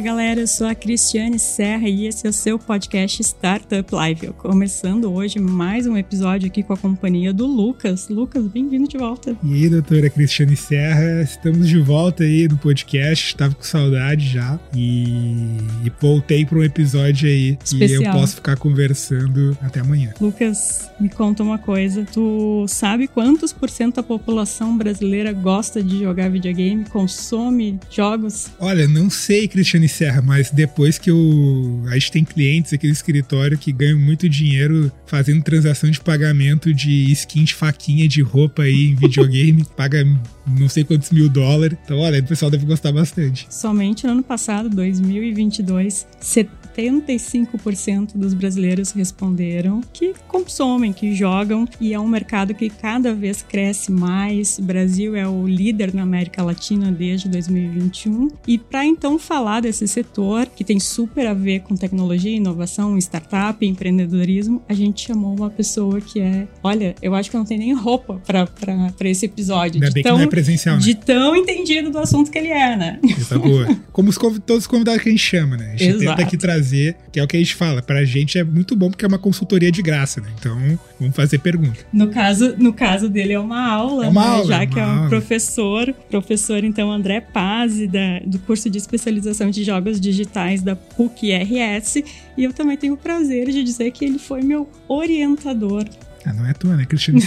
Galera, eu sou a Cristiane Serra e esse é o seu podcast Startup Live. Eu começando hoje mais um episódio aqui com a companhia do Lucas. Lucas, bem-vindo de volta. E aí, doutora Cristiane Serra, estamos de volta aí no podcast, estava com saudade já e, e voltei para um episódio aí Especial. que eu posso ficar conversando até amanhã. Lucas, me conta uma coisa, tu sabe quantos por cento da população brasileira gosta de jogar videogame, consome jogos? Olha, não sei, Cristiane Serra, mas depois que eu. A gente tem clientes aqui no escritório que ganham muito dinheiro fazendo transação de pagamento de skin de faquinha de roupa aí em videogame, paga não sei quantos mil dólares. Então, olha, o pessoal deve gostar bastante. Somente no ano passado, 2022, 75% dos brasileiros responderam que consomem, que jogam, e é um mercado que cada vez cresce mais. O Brasil é o líder na América Latina desde 2021. E para então falar desse setor, que tem super a ver com tecnologia, inovação, startup, empreendedorismo, a gente chamou uma pessoa que é, olha, eu acho que não tem nem roupa para esse episódio. Ainda bem tão, que não é presencial, né? De tão entendido do assunto que ele é, né? É boa. Como os, todos os convidados que a gente chama, né? A gente Exato. tenta aqui trazer, que é o que a gente fala. Pra gente é muito bom porque é uma consultoria de graça, né? Então, vamos fazer pergunta. No caso, no caso dele é uma aula, é uma né? aula já é uma que é um aula. professor, professor então André Pazzi, da, do curso de especialização de jogos digitais da PUC-RS, e eu também tenho o prazer de dizer que ele foi meu orientador ah, não é tua, né, Cristiano?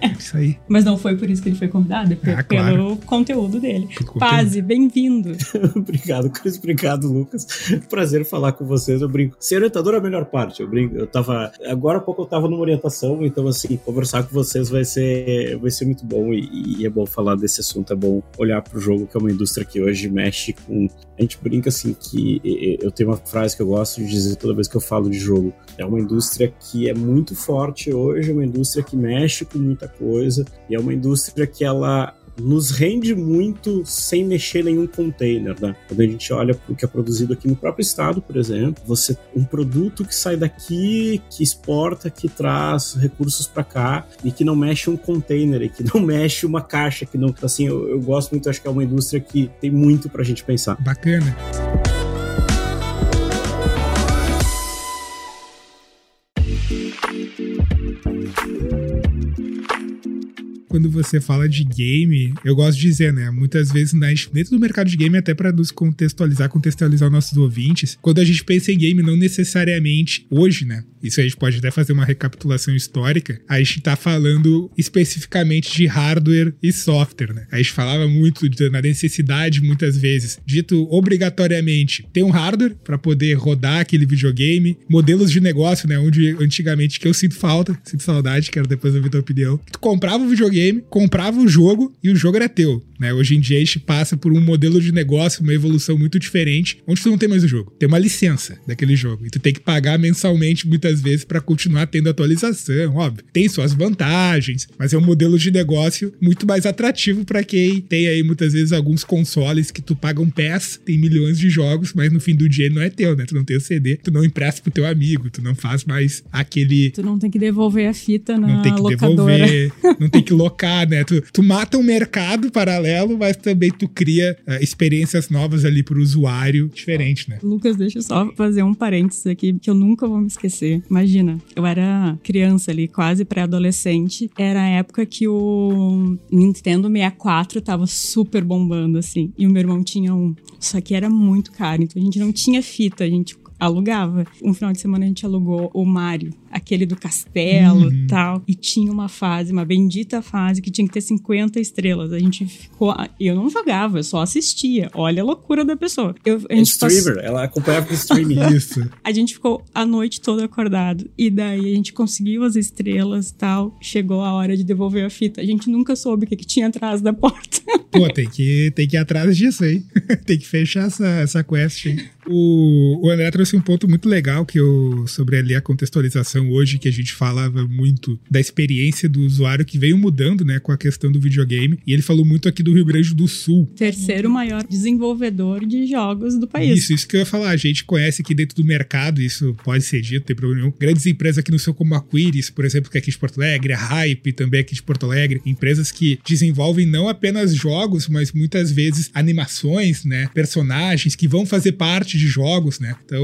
É isso aí. Mas não foi por isso que ele foi convidado, é ah, claro. pelo conteúdo dele. Paz, bem-vindo. obrigado, Cris. Obrigado, Lucas. Prazer falar com vocês. Eu brinco. Ser orientador é a melhor parte. Eu brinco. Eu tava. Agora há pouco eu tava numa orientação, então, assim, conversar com vocês vai ser, vai ser muito bom e, e é bom falar desse assunto. É bom olhar pro jogo, que é uma indústria que hoje mexe com. A gente brinca assim que eu tenho uma frase que eu gosto de dizer toda vez que eu falo de jogo. É uma indústria que é muito forte hoje é uma indústria que mexe com muita coisa e é uma indústria que ela nos rende muito sem mexer nenhum container, né? Quando a gente olha o que é produzido aqui no próprio estado, por exemplo, você um produto que sai daqui, que exporta, que traz recursos para cá e que não mexe um container, e que não mexe uma caixa, que não, assim, eu, eu gosto muito, acho que é uma indústria que tem muito para a gente pensar. Bacana. Quando você fala de game, eu gosto de dizer, né? Muitas vezes dentro do mercado de game, até para nos contextualizar, contextualizar nossos ouvintes, quando a gente pensa em game, não necessariamente hoje, né? Isso a gente pode até fazer uma recapitulação histórica. A gente tá falando especificamente de hardware e software, né? A gente falava muito de, na necessidade, muitas vezes, dito obrigatoriamente, ter um hardware para poder rodar aquele videogame, modelos de negócio, né? Onde antigamente que eu sinto falta, sinto saudade, quero depois ouvir tua opinião. Tu comprava o videogame videogame, comprava o jogo e o jogo era teu. Né? Hoje em dia a gente passa por um modelo de negócio, uma evolução muito diferente, onde tu não tem mais o jogo. Tem uma licença daquele jogo. E tu tem que pagar mensalmente muitas vezes para continuar tendo atualização, óbvio. Tem suas vantagens, mas é um modelo de negócio muito mais atrativo para quem tem aí muitas vezes alguns consoles que tu paga um PES, tem milhões de jogos, mas no fim do dia não é teu, né? Tu não tem o CD, tu não empresta pro teu amigo, tu não faz mais aquele. Tu não tem que devolver a fita na Não tem que locadora. devolver, não tem que locar, né? Tu, tu mata um mercado paralelo, mas também tu cria uh, experiências novas ali pro usuário, diferente, né? Lucas, deixa eu só fazer um parênteses aqui, que eu nunca vou me esquecer. Imagina, eu era criança ali, quase pré-adolescente. Era a época que o Nintendo 64 tava super bombando, assim. E o meu irmão tinha um. Só que era muito caro, então a gente não tinha fita, a gente alugava. Um final de semana a gente alugou o Mario, aquele do castelo e uhum. tal. E tinha uma fase, uma bendita fase, que tinha que ter 50 estrelas. A gente ficou. Eu não jogava, eu só assistia. Olha a loucura da pessoa. Eu, a gente streamer, passou... ela acompanhava o streaming. Isso. A gente ficou a noite toda acordado. E daí a gente conseguiu as estrelas e tal. Chegou a hora de devolver a fita. A gente nunca soube o que, que tinha atrás da porta. Pô, tem que, tem que ir atrás disso aí. tem que fechar essa, essa quest aí. O, o André trouxe um ponto muito legal que eu, sobre ali a contextualização hoje que a gente falava muito da experiência do usuário que veio mudando, né, com a questão do videogame, e ele falou muito aqui do Rio Grande do Sul. Terceiro maior desenvolvedor de jogos do país. Isso, isso que eu ia falar. A gente conhece aqui dentro do mercado, isso pode ser dito, tem problema nenhum. Grandes empresas aqui no Sul, como a Quiris, por exemplo, que é aqui de Porto Alegre, a Hype também aqui de Porto Alegre, empresas que desenvolvem não apenas jogos, mas muitas vezes animações, né, personagens que vão fazer parte de jogos, né, então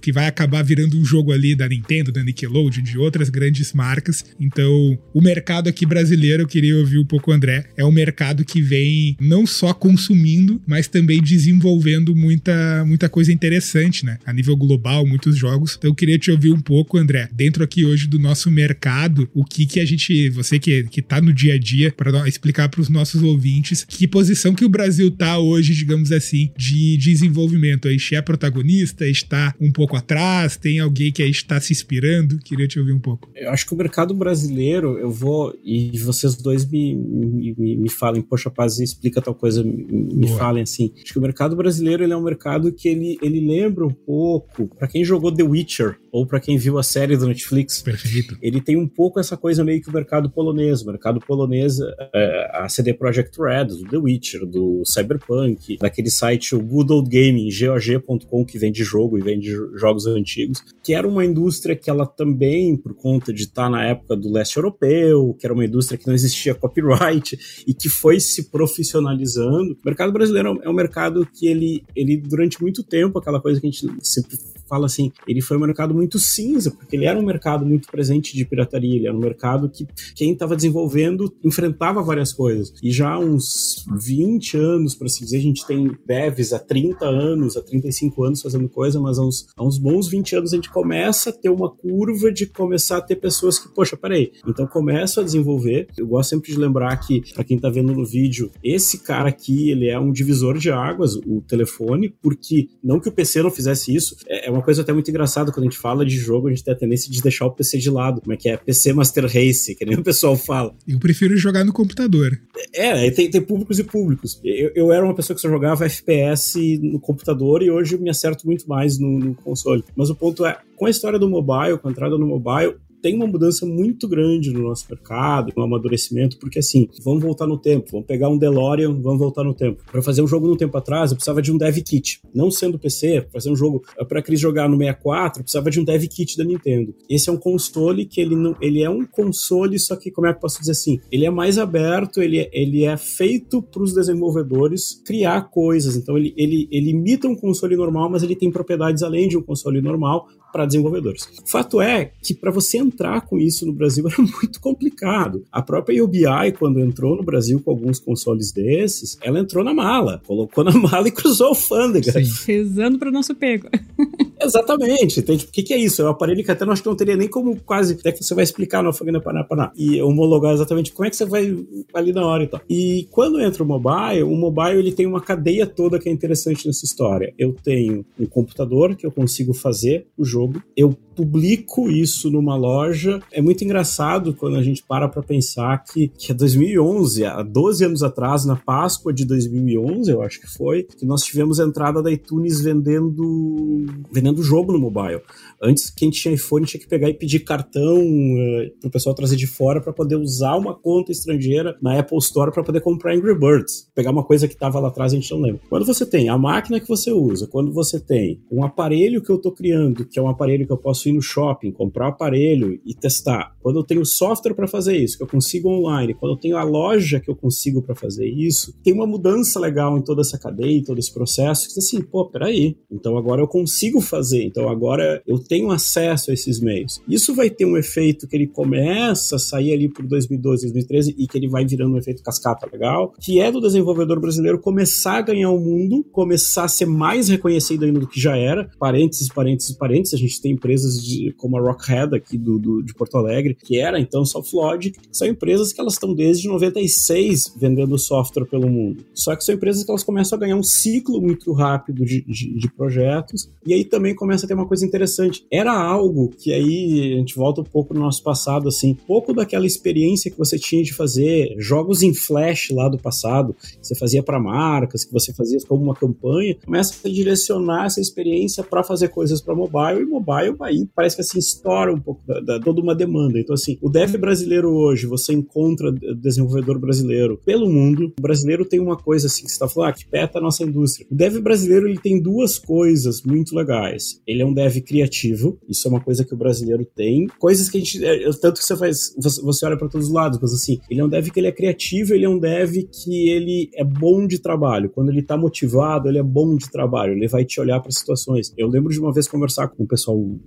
que vai acabar virando um jogo ali da Nintendo, da Nickelodeon, de outras grandes marcas. Então, o mercado aqui brasileiro, eu queria ouvir um pouco o André, é um mercado que vem não só consumindo, mas também desenvolvendo muita, muita coisa interessante, né, a nível global, muitos jogos. Então, eu queria te ouvir um pouco, André, dentro aqui hoje do nosso mercado, o que que a gente, você que, que tá no dia a dia, para explicar para os nossos ouvintes que posição que o Brasil tá hoje, digamos assim, de desenvolvimento. A é protagonista, está um pouco atrás, tem alguém que aí está se inspirando? Queria te ouvir um pouco. Eu acho que o mercado brasileiro, eu vou, e vocês dois me, me, me, falem, poxa, Paz, explica tal coisa, me, me falem assim. Acho que o mercado brasileiro ele é um mercado que ele, ele lembra um pouco, para quem jogou The Witcher, ou para quem viu a série do Netflix, Perfeito. ele tem um pouco essa coisa meio que o mercado polonês. O mercado polonês, é, a CD Projekt Red, do The Witcher, do Cyberpunk, daquele site o Good Old Gaming, GOG.com, que vende jogo e vende jogos antigos, que era uma indústria que ela também, por conta de estar na época do leste europeu, que era uma indústria que não existia copyright e que foi se profissionalizando. O mercado brasileiro é um mercado que ele, ele durante muito tempo, aquela coisa que a gente sempre fala assim, ele foi um mercado muito cinza, porque ele era um mercado muito presente de pirataria, ele era um mercado que quem estava desenvolvendo enfrentava várias coisas. E já há uns 20 anos, para se dizer, a gente tem devs há 30 anos, há 35 anos fazendo coisa, mas há uns, há uns bons 20 anos a gente começa a ter uma curva de começar a ter pessoas que, poxa, peraí, então começa a desenvolver. Eu gosto sempre de lembrar que, para quem tá vendo no vídeo, esse cara aqui, ele é um divisor de águas, o telefone, porque não que o PC não fizesse isso, é uma coisa até muito engraçada quando a gente fala de jogo, a gente tem a tendência de deixar o PC de lado, como é que é? PC Master Race, que nem o pessoal fala. Eu prefiro jogar no computador. É, tem, tem públicos e públicos. Eu, eu, era uma pessoa que só jogava FPS no computador e hoje eu me acerto muito mais no, no console. Mas o ponto é, com a história do mobile, com a entrada no mobile, tem uma mudança muito grande no nosso mercado, um amadurecimento, porque assim, vamos voltar no tempo, vamos pegar um DeLorean, vamos voltar no tempo. Para fazer um jogo no tempo atrás, eu precisava de um dev kit. Não sendo PC, fazer um jogo para Cris jogar no 64, eu precisava de um dev kit da Nintendo. Esse é um console que ele não, ele é um console, só que como é que eu posso dizer assim, ele é mais aberto, ele é, ele é feito para os desenvolvedores criar coisas. Então ele, ele, ele imita um console normal, mas ele tem propriedades além de um console normal para desenvolvedores. Fato é que para você entrar com isso no Brasil era muito complicado. A própria UBI, quando entrou no Brasil com alguns consoles desses, ela entrou na mala, colocou na mala e cruzou o alfândega. Rezando para nosso pego. Exatamente. Então, tipo, o que, que, é isso? É um aparelho que até não acho que não teria nem como quase. Até que você vai explicar no Alfagana Paná Paná. E homologar exatamente como é que você vai ali na hora e tal. E quando entra o mobile, o mobile ele tem uma cadeia toda que é interessante nessa história. Eu tenho um computador que eu consigo fazer o jogo, eu publico isso numa loja. É muito engraçado quando a gente para para pensar que, que é 2011, há 12 anos atrás, na Páscoa de 2011, eu acho que foi, que nós tivemos a entrada da iTunes vendendo vendendo jogo no mobile. Antes, quem tinha iPhone tinha que pegar e pedir cartão uh, pro pessoal trazer de fora para poder usar uma conta estrangeira na Apple Store para poder comprar Angry Birds. Pegar uma coisa que tava lá atrás, a gente não lembra. Quando você tem a máquina que você usa, quando você tem um aparelho que eu tô criando, que é um aparelho que eu posso ir no shopping, comprar o aparelho e testar. Quando eu tenho software para fazer isso, que eu consigo online, quando eu tenho a loja que eu consigo para fazer isso, tem uma mudança legal em toda essa cadeia, em todo esse processo, que assim, pô, peraí, então agora eu consigo fazer, então agora eu tenho acesso a esses meios. Isso vai ter um efeito que ele começa a sair ali por 2012, 2013 e que ele vai virando um efeito cascata legal, que é do desenvolvedor brasileiro começar a ganhar o mundo, começar a ser mais reconhecido ainda do que já era. Parênteses, parênteses, parênteses, a gente tem empresas de, como a Rockhead aqui do, do, de Porto Alegre, que era então Softlogic, são empresas que elas estão desde 96 vendendo software pelo mundo. Só que são empresas que elas começam a ganhar um ciclo muito rápido de, de, de projetos, e aí também começa a ter uma coisa interessante. Era algo que aí a gente volta um pouco no nosso passado, assim, pouco daquela experiência que você tinha de fazer jogos em flash lá do passado, que você fazia para marcas, que você fazia como uma campanha, começa a direcionar essa experiência para fazer coisas para mobile mobile, aí parece que assim estoura um pouco da, da, toda uma demanda. Então, assim, o dev brasileiro hoje, você encontra desenvolvedor brasileiro pelo mundo. O brasileiro tem uma coisa assim que você está falando, ah, que peta a nossa indústria. O dev brasileiro ele tem duas coisas muito legais. Ele é um dev criativo, isso é uma coisa que o brasileiro tem. Coisas que a gente. É, tanto que você faz. Você olha para todos os lados, mas assim, ele é um dev que ele é criativo, ele é um dev que ele é bom de trabalho. Quando ele tá motivado, ele é bom de trabalho. Ele vai te olhar para situações. Eu lembro de uma vez conversar com pessoal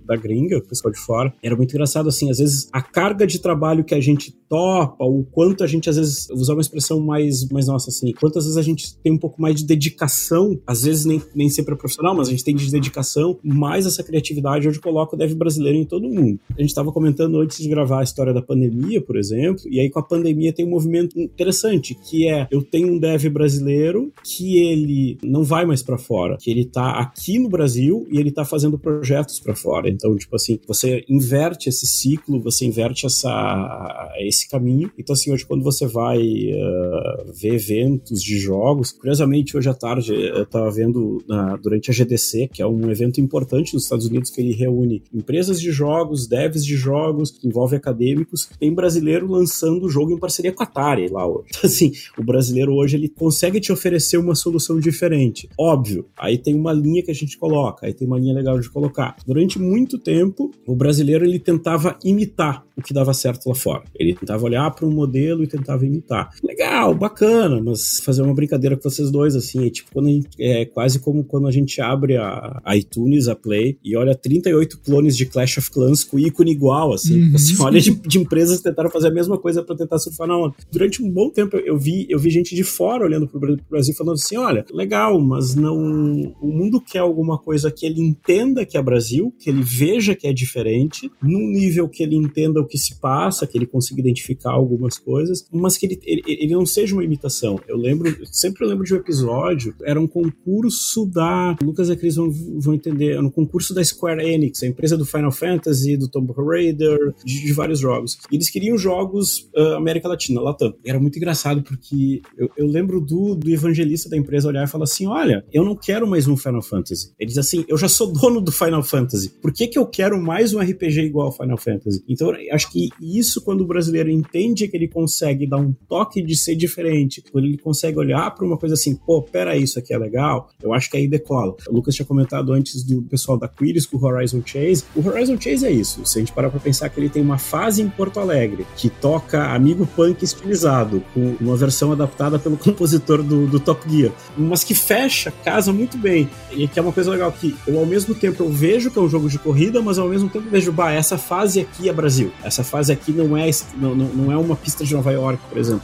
da gringa, o pessoal de fora. Era muito engraçado, assim, às vezes a carga de trabalho que a gente topa, o quanto a gente, às vezes, usar uma expressão mais, mais nossa, assim, quantas vezes a gente tem um pouco mais de dedicação, às vezes nem, nem sempre é profissional, mas a gente tem de dedicação, mais essa criatividade onde coloca o dev brasileiro em todo mundo. A gente estava comentando antes de gravar a história da pandemia, por exemplo, e aí com a pandemia tem um movimento interessante, que é, eu tenho um dev brasileiro que ele não vai mais para fora, que ele tá aqui no Brasil e ele tá fazendo projetos para fora. Então, tipo assim, você inverte esse ciclo, você inverte essa, esse caminho. Então, assim, hoje quando você vai uh, ver eventos de jogos, curiosamente, hoje à tarde eu tava vendo uh, durante a GDC, que é um evento importante nos Estados Unidos que ele reúne empresas de jogos, devs de jogos, que envolve acadêmicos. Tem brasileiro lançando o jogo em parceria com a Atari lá hoje. Então, assim, o brasileiro hoje ele consegue te oferecer uma solução diferente. Óbvio, aí tem uma linha que a gente coloca, aí tem uma linha legal de colocar. Durante muito tempo, o brasileiro ele tentava imitar o que dava certo lá fora. Ele tentava olhar para um modelo e tentava imitar. Legal, bacana, mas fazer uma brincadeira com vocês dois, assim, é tipo quando gente, é quase como quando a gente abre a, a, iTunes, a Play, e olha 38 clones de Clash of Clans com ícone igual, assim. Uhum. Você olha de, de, empresas que tentaram fazer a mesma coisa para tentar surfar na onda. Durante um bom tempo eu vi, eu vi gente de fora olhando pro Brasil falando assim: olha, legal, mas não. O mundo quer alguma coisa que ele entenda que é Brasil, que ele veja que é diferente, num nível que ele entenda o que se passa, que ele consiga identificar algumas coisas, mas que ele, ele, ele não seja uma imitação. Eu lembro, sempre lembro de um episódio, era um concurso da. Lucas e a Cris vão, vão entender, era um concurso da Square Enix, a empresa do Final Fantasy, do Tomb Raider, de, de vários jogos. E eles queriam jogos uh, América Latina, Latam. Era muito engraçado porque eu, eu lembro do, do evangelista da empresa olhar e falar assim: olha, eu não quero mais um Final Fantasy. Ele diz assim: eu já sou dono do Final Fantasy. Por que, que eu quero mais um RPG igual ao Final Fantasy? Então, acho que isso, quando o brasileiro entende que ele consegue dar um toque de ser diferente, quando ele consegue olhar para uma coisa assim, pô, pera, isso aqui é legal, eu acho que aí decola. O Lucas tinha comentado antes do pessoal da Quiris com o Horizon Chase. O Horizon Chase é isso. Se a gente parar pra pensar que ele tem uma fase em Porto Alegre que toca Amigo Punk estilizado, com uma versão adaptada pelo compositor do, do Top Gear, mas que fecha, casa muito bem. E que é uma coisa legal que eu, ao mesmo tempo, eu vejo que é um jogo de corrida, mas ao mesmo tempo vejo, bah, essa fase aqui é Brasil. Essa fase aqui não é, não, não é uma pista de Nova York, por exemplo.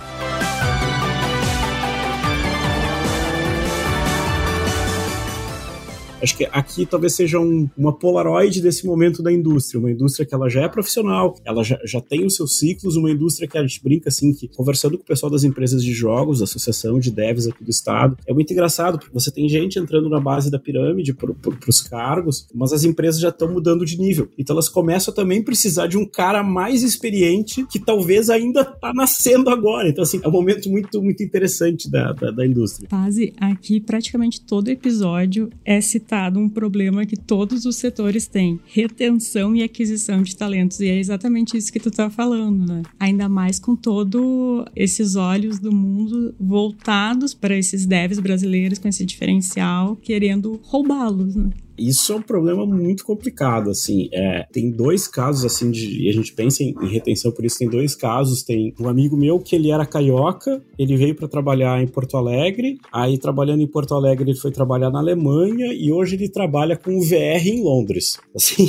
Acho que aqui talvez seja um, uma polaroid desse momento da indústria, uma indústria que ela já é profissional, ela já, já tem os seus ciclos, uma indústria que a gente brinca assim, que conversando com o pessoal das empresas de jogos, da associação de devs aqui do estado, é muito engraçado, porque você tem gente entrando na base da pirâmide para os cargos, mas as empresas já estão mudando de nível. Então elas começam a também precisar de um cara mais experiente que talvez ainda está nascendo agora. Então, assim, é um momento muito, muito interessante da, da, da indústria. Quase aqui, praticamente todo episódio é citado um problema que todos os setores têm: retenção e aquisição de talentos. E é exatamente isso que tu tá falando, né? Ainda mais com todo esses olhos do mundo voltados para esses devs brasileiros com esse diferencial, querendo roubá-los, né? Isso é um problema muito complicado, assim. É, tem dois casos, assim, de, e a gente pensa em, em, retenção por isso, tem dois casos. Tem um amigo meu que ele era carioca, ele veio para trabalhar em Porto Alegre, aí trabalhando em Porto Alegre ele foi trabalhar na Alemanha e hoje ele trabalha com o VR em Londres. Assim,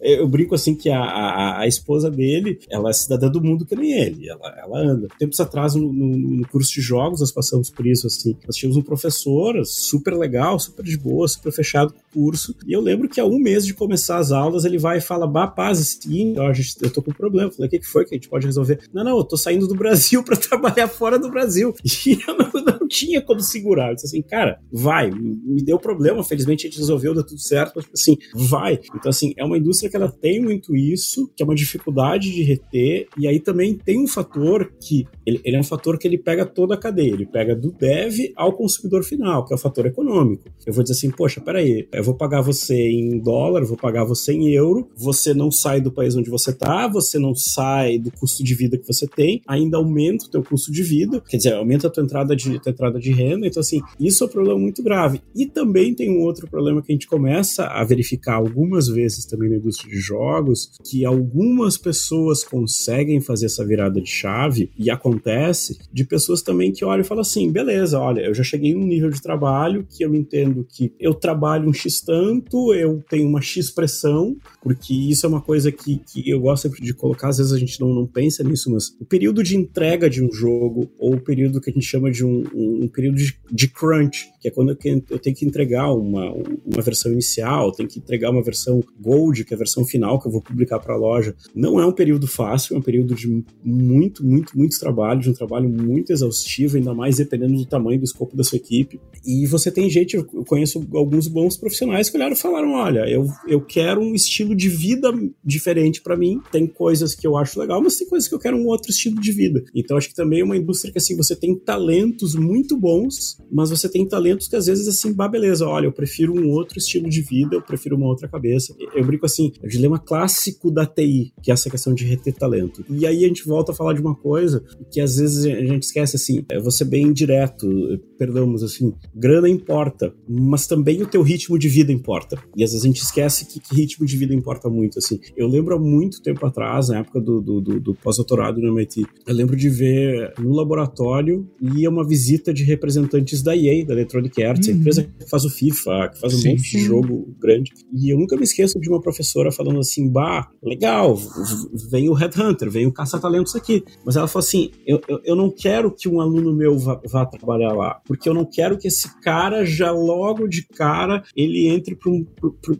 eu brinco assim que a, a, a, esposa dele, ela é cidadã do mundo que nem ele, ela, ela anda. Tempos atrás, no, no, no curso de jogos, nós passamos por isso, assim. Nós tínhamos um professor super legal, super de boa, super fechado curso. E eu lembro que há um mês de começar as aulas, ele vai e fala: Bah, paz, seguinte, ó, eu tô com um problema. Eu falei: O que, que foi que a gente pode resolver? Não, não, eu tô saindo do Brasil para trabalhar fora do Brasil. E eu não, não tinha como segurar. Eu disse assim, cara, vai. Me deu problema, felizmente a gente resolveu, deu tudo certo, mas assim, vai. Então, assim, é uma indústria que ela tem muito isso, que é uma dificuldade de reter, e aí também tem um fator que ele, ele é um fator que ele pega toda a cadeia, ele pega do dev ao consumidor final, que é o fator econômico. Eu vou dizer assim, poxa, peraí, eu vou pagar você em dólar, vou pagar você em euro, você não sai do país onde você tá, você não sai do custo de vida que você tem, ainda aumenta o teu custo de vida, quer dizer, aumenta a tua entrada de, tua entrada de renda, então assim, isso é um problema muito grave. E também tem um outro problema que a gente começa a verificar algumas vezes também na indústria de jogos, que algumas pessoas conseguem fazer essa virada de chave, e acontece, de pessoas também que olham e falam assim, beleza, olha, eu já cheguei num nível de trabalho que eu entendo que eu trabalho X tanto, eu tenho uma X pressão, porque isso é uma coisa que, que eu gosto sempre de colocar, às vezes a gente não, não pensa nisso, mas o período de entrega de um jogo, ou o período que a gente chama de um, um, um período de, de, crunch, que é quando eu, eu tenho que entregar uma, uma versão inicial, tenho que entregar uma versão gold, que é a versão final que eu vou publicar para a loja, não é um período fácil, é um período de muito, muito, muito trabalho, de um trabalho muito exaustivo, ainda mais dependendo do tamanho do escopo da sua equipe. E você tem gente, eu conheço alguns bons profissionais que olharam e falaram: olha, eu, eu quero um estilo de vida diferente para mim. Tem coisas que eu acho legal, mas tem coisas que eu quero um outro estilo de vida. Então acho que também é uma indústria que assim, você tem talentos muito bons, mas você tem talentos que às vezes assim, bah, beleza, olha, eu prefiro um outro estilo de vida, eu prefiro uma outra cabeça. Eu brinco assim, é o dilema clássico da TI, que é essa questão de reter talento. E aí a gente volta a falar de uma coisa que às vezes a gente esquece assim, é você bem direto, perdamos assim, grana importa, mas também o teu ritmo de vida importa. E às vezes a gente esquece que, que ritmo de vida importa muito, assim. Eu lembro há muito tempo atrás, na época do, do, do, do pós-doutorado no MIT, eu lembro de ver no laboratório ia uma visita de representantes da EA, da Electronic Arts, uhum. a empresa que faz o FIFA, que faz um sim, monte sim. de jogo grande. E eu nunca me esqueço de uma professora falando assim, bah, legal, vem o Headhunter, vem o caça-talentos aqui. Mas ela falou assim, eu, eu, eu não quero que um aluno meu vá, vá trabalhar lá, porque eu não quero que esse cara já logo de cara ele entre para um,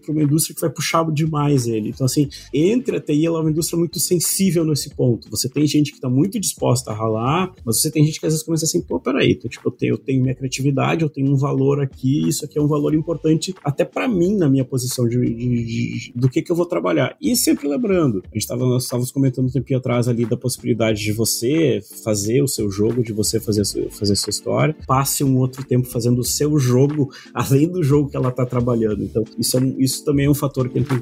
uma indústria que vai puxar demais ele. Então, assim, entre a TI, ela é uma indústria muito sensível nesse ponto. Você tem gente que está muito disposta a ralar, mas você tem gente que às vezes começa assim, pô, peraí, então, tipo, eu tenho, eu tenho minha criatividade, eu tenho um valor aqui, isso aqui é um valor importante até para mim na minha posição de, de, de, do que que eu vou trabalhar. E sempre lembrando, a gente tava, nós estávamos comentando um tempinho atrás ali da possibilidade de você fazer o seu jogo, de você fazer, fazer a sua história, passe um outro tempo fazendo o seu jogo, além do jogo que ela está trabalhando. Então, isso, é, isso também é um fator que ele tem.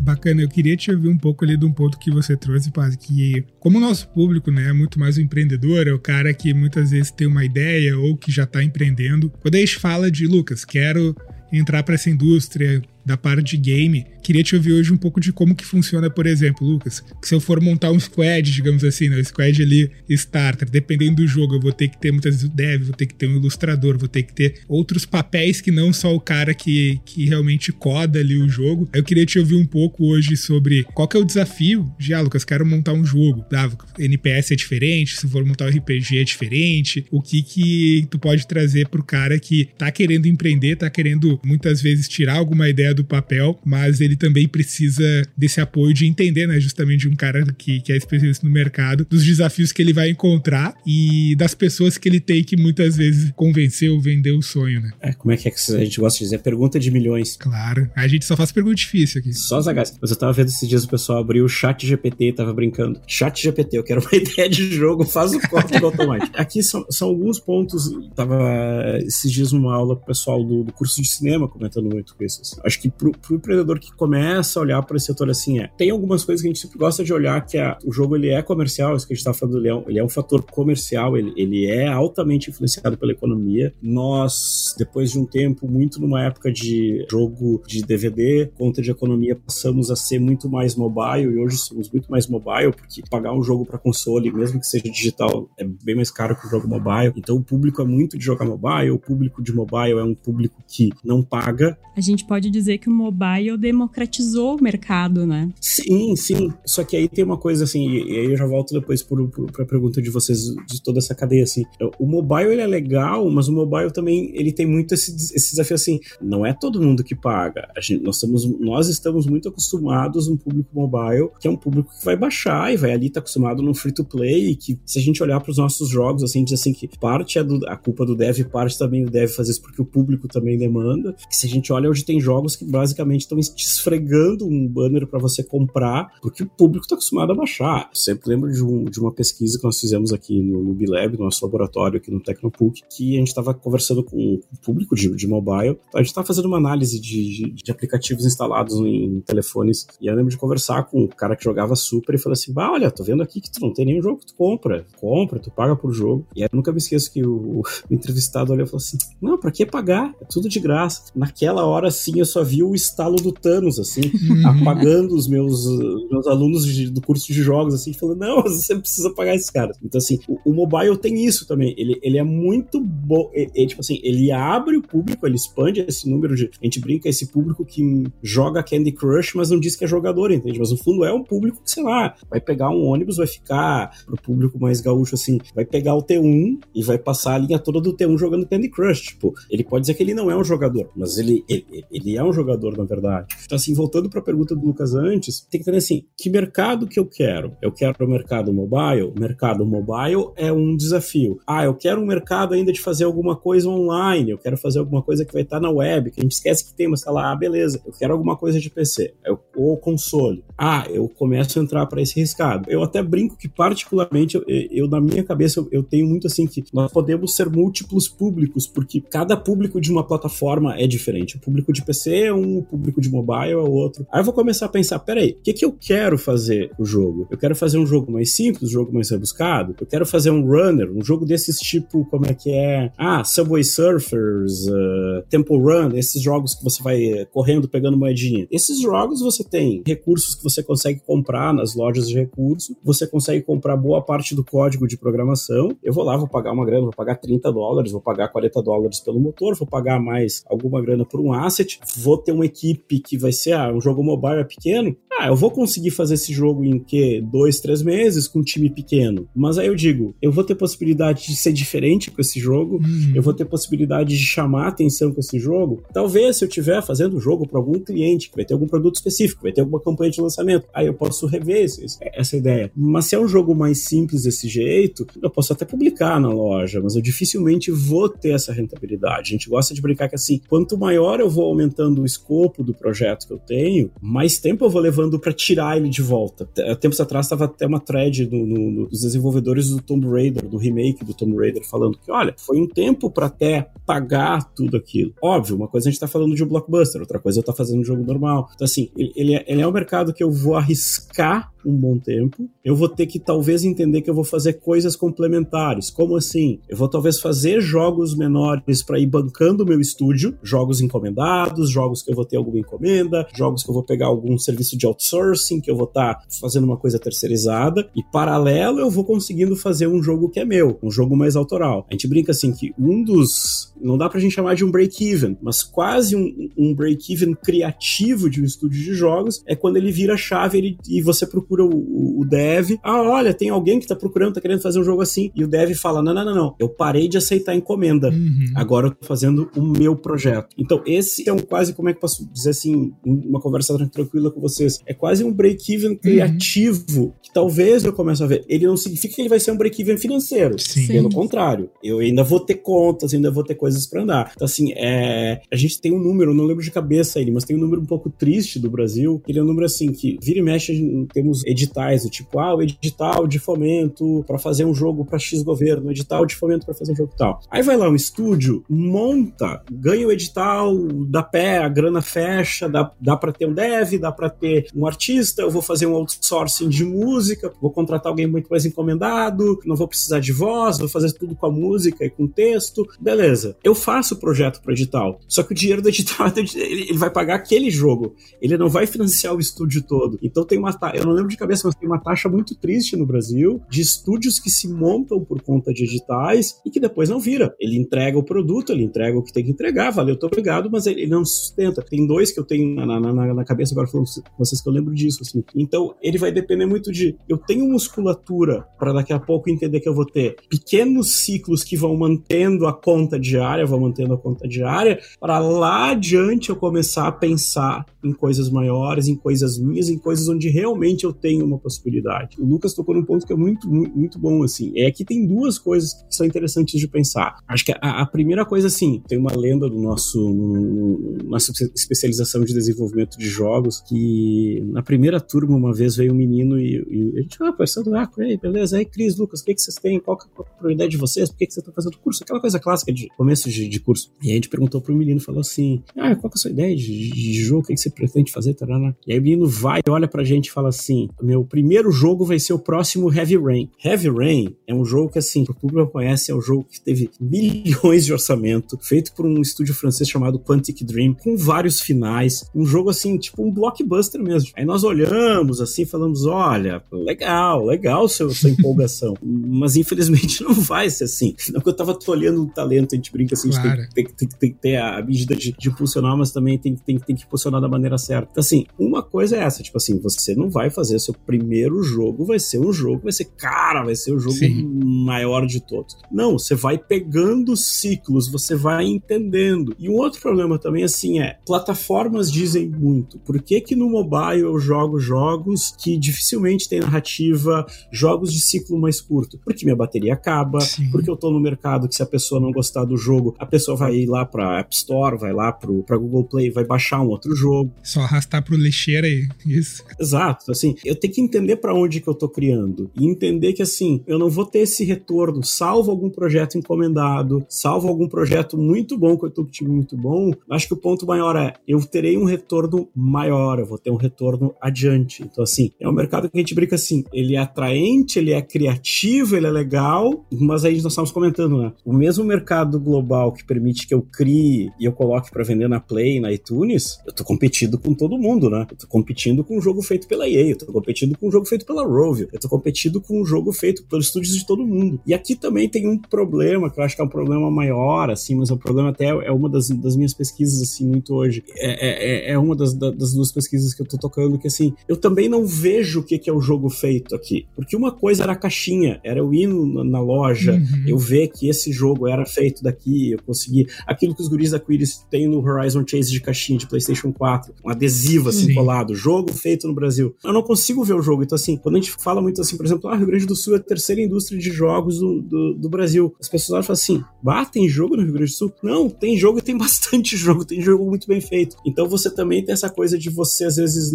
Bacana, eu queria te ouvir um pouco ali de um ponto que você trouxe, Paz, que como o nosso público né, é muito mais o empreendedor, é o cara que muitas vezes tem uma ideia ou que já está empreendendo. Quando a gente fala de, Lucas, quero entrar para essa indústria, da parte de game. Queria te ouvir hoje um pouco de como que funciona, por exemplo, Lucas. Se eu for montar um squad, digamos assim, né? Um squad ali starter, dependendo do jogo, eu vou ter que ter muitas dev, vou ter que ter um ilustrador, vou ter que ter outros papéis que não só o cara que, que realmente coda ali o jogo. Eu queria te ouvir um pouco hoje sobre qual que é o desafio de, ah, Lucas, quero montar um jogo. Ah, NPS é diferente, se for montar um RPG é diferente. O que que tu pode trazer pro cara que tá querendo empreender, tá querendo muitas vezes tirar alguma ideia do papel, mas ele também precisa desse apoio de entender, né, justamente de um cara que, que é especialista no mercado, dos desafios que ele vai encontrar e das pessoas que ele tem que muitas vezes convencer ou vender o sonho, né? É, como é que, é que a gente gosta de dizer? Pergunta de milhões. Claro. A gente só faz pergunta difícil aqui. Só zagaz. Mas eu tava vendo esses dias o pessoal abriu o chat GPT e tava brincando. Chat GPT, eu quero uma ideia de jogo, faz o código automático. Aqui são, são alguns pontos. Tava esses dias numa aula pro pessoal do, do curso de cinema comentando muito com isso. Assim. Acho que pro, pro empreendedor que começa a olhar para esse setor assim é. Tem algumas coisas que a gente sempre gosta de olhar, que é o jogo ele é comercial, isso que a gente tá falando, é um, ele é um fator comercial, ele, ele é altamente influenciado pela economia. Nós, depois de um tempo, muito numa época de jogo de DVD, conta de economia, passamos a ser muito mais mobile e hoje somos muito mais mobile, porque pagar um jogo para console, mesmo que seja digital, é bem mais caro que o jogo mobile. Então o público é muito de jogar mobile, o público de mobile é um público que não paga. A gente pode dizer que o mobile democratizou o mercado, né? Sim, sim. Só que aí tem uma coisa assim, e aí eu já volto depois para a pergunta de vocês de toda essa cadeia assim. O mobile ele é legal, mas o mobile também ele tem muito esse, esse desafio assim. Não é todo mundo que paga. Gente, nós, estamos, nós estamos muito acostumados um público mobile que é um público que vai baixar e vai ali tá acostumado no free to play. E que se a gente olhar para os nossos jogos assim, diz assim que parte é do, a culpa do dev, parte também o dev fazer isso porque o público também demanda. Que se a gente olha hoje tem jogos que basicamente estão te esfregando um banner para você comprar, porque o público está acostumado a baixar. Eu sempre lembro de, um, de, uma pesquisa que nós fizemos aqui no, no Bilab, no nosso laboratório aqui no Tecnopuc, que a gente estava conversando com o público de, de mobile. A gente estava fazendo uma análise de, de, aplicativos instalados em, telefones. E eu lembro de conversar com o cara que jogava Super e falou assim: Bah, olha, tô vendo aqui que tu não tem nenhum jogo que tu compra. Compra, tu paga por jogo. E aí eu nunca me esqueço que o, o entrevistado olhou e falou assim: Não, pra que pagar? É tudo de graça. Naquela hora, sim, eu só vi o estalo do Thanos, assim, uhum. apagando os meus, meus alunos de, do curso de jogos, assim, falando: Não, você precisa pagar esses caras. Então, assim, o, o mobile tem isso também. Ele, ele é muito bom. É, tipo assim, ele abre o público, ele expande esse número de. A gente brinca, esse público que joga Candy Crush, mas não diz que é jogador, entende? Mas no fundo é um público que, sei lá, vai pegar um ônibus, vai ficar pro público mais gaúcho, assim, vai pegar o T1 e vai passar a linha toda do T1 jogando Candy Crush. Tipo, ele pode dizer que ele não é um jogador, mas ele, ele, ele é um jogador, na verdade. Então, assim, voltando pra pergunta do Lucas antes, tem que entender assim, que mercado que eu quero? Eu quero o mercado mobile? Mercado mobile é um desafio. Ah, eu quero um mercado ainda de fazer alguma coisa online, eu quero fazer alguma coisa que vai estar na web, que a gente esquece que tem, mas tá lá, ah, beleza, eu quero alguma coisa de PC, eu, ou console. Ah, eu começo a entrar para esse riscado. Eu até brinco que, particularmente, eu, eu na minha cabeça, eu, eu, tenho muito assim que nós podemos ser múltiplos públicos, porque cada público de uma plataforma é diferente. O público de PC um, público de mobile é outro. Aí eu vou começar a pensar, peraí, o que, que eu quero fazer o jogo? Eu quero fazer um jogo mais simples, um jogo mais rebuscado? Eu quero fazer um runner, um jogo desses tipo, como é que é? Ah, Subway Surfers, uh, Temple Run, esses jogos que você vai correndo pegando moedinha. Esses jogos você tem recursos que você consegue comprar nas lojas de recursos, você consegue comprar boa parte do código de programação. Eu vou lá, vou pagar uma grana, vou pagar 30 dólares, vou pagar 40 dólares pelo motor, vou pagar mais alguma grana por um asset, vou ter uma equipe que vai ser, ah, um jogo mobile é pequeno, ah, eu vou conseguir fazer esse jogo em que dois, três meses com um time pequeno. Mas aí eu digo, eu vou ter possibilidade de ser diferente com esse jogo, uhum. eu vou ter possibilidade de chamar atenção com esse jogo. Talvez se eu estiver fazendo o jogo para algum cliente que vai ter algum produto específico, vai ter alguma campanha de lançamento, aí eu posso rever essa ideia. Mas se é um jogo mais simples desse jeito, eu posso até publicar na loja, mas eu dificilmente vou ter essa rentabilidade. A gente gosta de brincar que assim, quanto maior eu vou aumentando o escopo do projeto que eu tenho, mais tempo eu vou levando para tirar ele de volta. Tempos atrás estava até uma thread no, no, no, dos desenvolvedores do Tomb Raider, do remake do Tomb Raider, falando que, olha, foi um tempo para até pagar tudo aquilo. Óbvio, uma coisa a gente tá falando de um blockbuster, outra coisa eu tá fazendo um jogo normal. Então, assim, ele, ele é, ele é um mercado que eu vou arriscar um bom tempo. Eu vou ter que talvez entender que eu vou fazer coisas complementares. Como assim? Eu vou talvez fazer jogos menores para ir bancando o meu estúdio, jogos encomendados, jogos que eu vou ter alguma encomenda, jogos que eu vou pegar algum serviço de outsourcing, que eu vou estar tá fazendo uma coisa terceirizada, e paralelo eu vou conseguindo fazer um jogo que é meu, um jogo mais autoral. A gente brinca assim que um dos. Não dá pra gente chamar de um break-even, mas quase um, um break-even criativo de um estúdio de jogos é quando ele vira a chave e você procura procura o, o, dev. Ah, olha, tem alguém que tá procurando, tá querendo fazer um jogo assim. E o dev fala: não, não, não, não. Eu parei de aceitar encomenda. Uhum. Agora eu tô fazendo o meu projeto. Então, esse é um quase, como é que posso dizer assim, uma conversa tranquila com vocês. É quase um break-even uhum. criativo uhum. que talvez eu comece a ver. Ele não significa que ele vai ser um break-even financeiro. Sim. Pelo contrário. Eu ainda vou ter contas, ainda vou ter coisas para andar. Então, assim, é... a gente tem um número, não lembro de cabeça ele, mas tem um número um pouco triste do Brasil. Ele é um número assim que vira e mexe, temos editais, do tipo, ah, o edital de fomento para fazer um jogo para X governo, edital de fomento para fazer um jogo tal. Aí vai lá um estúdio, monta, ganha o edital, dá pé, a grana fecha, dá, dá para ter um dev, dá para ter um artista, eu vou fazer um outsourcing de música, vou contratar alguém muito mais encomendado, não vou precisar de voz, vou fazer tudo com a música e com texto, beleza. Eu faço o projeto para edital, só que o dinheiro do edital ele, vai pagar aquele jogo, ele não vai financiar o estúdio todo. Então tem uma, eu não lembro de cabeça, mas tem uma taxa muito triste no Brasil de estúdios que se montam por conta de editais e que depois não vira. Ele entrega o produto, ele entrega o que tem que entregar, valeu, tô obrigado, mas ele não sustenta. Tem dois que eu tenho na, na, na cabeça agora falando com vocês eu lembro disso, assim. Então, ele vai depender muito de. Eu tenho musculatura para daqui a pouco entender que eu vou ter pequenos ciclos que vão mantendo a conta diária, vão mantendo a conta diária, para lá adiante eu começar a pensar em coisas maiores, em coisas minhas, em coisas onde realmente eu tenho uma possibilidade. O Lucas tocou num ponto que é muito, muito, muito bom, assim. É que tem duas coisas que são interessantes de pensar. Acho que a, a primeira coisa, assim, tem uma lenda do nosso, no, nossa especialização de desenvolvimento de jogos, que na primeira turma, uma vez veio um menino e, e a gente, ah, conversando, ah, aí, beleza, aí, Cris, Lucas, o que, que vocês têm? Qual, é a prioridade de vocês? Por que, que você tá fazendo curso? Aquela coisa clássica de começo de, de curso. E a gente perguntou pro menino, falou assim, ah, qual que é a sua ideia de, de jogo? O que, que você pretende fazer? Tarana. E aí o menino vai, olha pra gente e fala assim, meu primeiro jogo vai ser o próximo Heavy Rain. Heavy Rain é um jogo que, assim, o público conhece, é um jogo que teve milhões de orçamento, feito por um estúdio francês chamado Quantic Dream, com vários finais, um jogo assim, tipo um blockbuster mesmo. Aí nós olhamos assim, falamos, olha, legal, legal seu, sua empolgação, mas infelizmente não vai ser assim. Não que eu tava olhando o talento, a gente brinca assim, claro. a gente tem, tem, tem, tem, que ter a medida de, de impulsionar, mas também tem, tem, tem que impulsionar da maneira certa. Então assim, uma coisa é essa, tipo assim, você não vai fazer seu primeiro jogo, vai ser um jogo, vai ser cara, vai ser o jogo Sim. maior de todos. Não, você vai pegando ciclos, você vai entendendo. E um outro problema também, assim, é plataformas dizem muito. Por que que no mobile eu jogo jogos que dificilmente tem narrativa, jogos de ciclo mais curto? Porque minha bateria acaba, Sim. porque eu tô no mercado que se a pessoa não gostar do jogo, a pessoa vai ir lá pra App Store, vai lá pro, pra Google Play, vai baixar um outro jogo. Só arrastar pro lixeira e isso. Exato, assim, eu tenho que entender para onde que eu tô criando e entender que assim, eu não vou ter esse retorno, salvo algum projeto encomendado, salvo algum projeto muito bom que eu tô com time muito bom. Acho que o ponto maior é, eu terei um retorno maior, eu vou ter um retorno adiante. Então assim, é um mercado que a gente brinca assim, ele é atraente, ele é criativo, ele é legal, mas aí nós estamos comentando, né? O mesmo mercado global que permite que eu crie e eu coloque para vender na Play, na iTunes, eu tô competindo com todo mundo, né? Eu tô competindo com um jogo feito pela EA, eu tô competindo com um jogo feito pela Rovio, eu tô competindo com um jogo feito pelos estúdios de todo mundo. E aqui também tem um problema, que eu acho que é um problema maior, assim, mas é problema até é uma das, das minhas pesquisas, assim, muito hoje. É, é, é uma das, das duas pesquisas que eu tô tocando, que assim, eu também não vejo o que, que é o jogo feito aqui. Porque uma coisa era a caixinha, era eu ir na loja, uhum. eu ver que esse jogo era feito daqui, eu consegui. Aquilo que os guris da Quiris têm no Horizon Chase de caixinha de PlayStation 4, um adesivo assim Sim. colado, jogo feito no Brasil. Eu não consigo ver o jogo. Então, assim, quando a gente fala muito assim, por exemplo, ah, Rio Grande do Sul é a terceira indústria de jogos do, do, do Brasil. As pessoas falam assim: bah, tem jogo no Rio Grande do Sul? Não, tem jogo e tem bastante jogo, tem jogo muito bem feito. Então você também tem essa coisa de você, às vezes,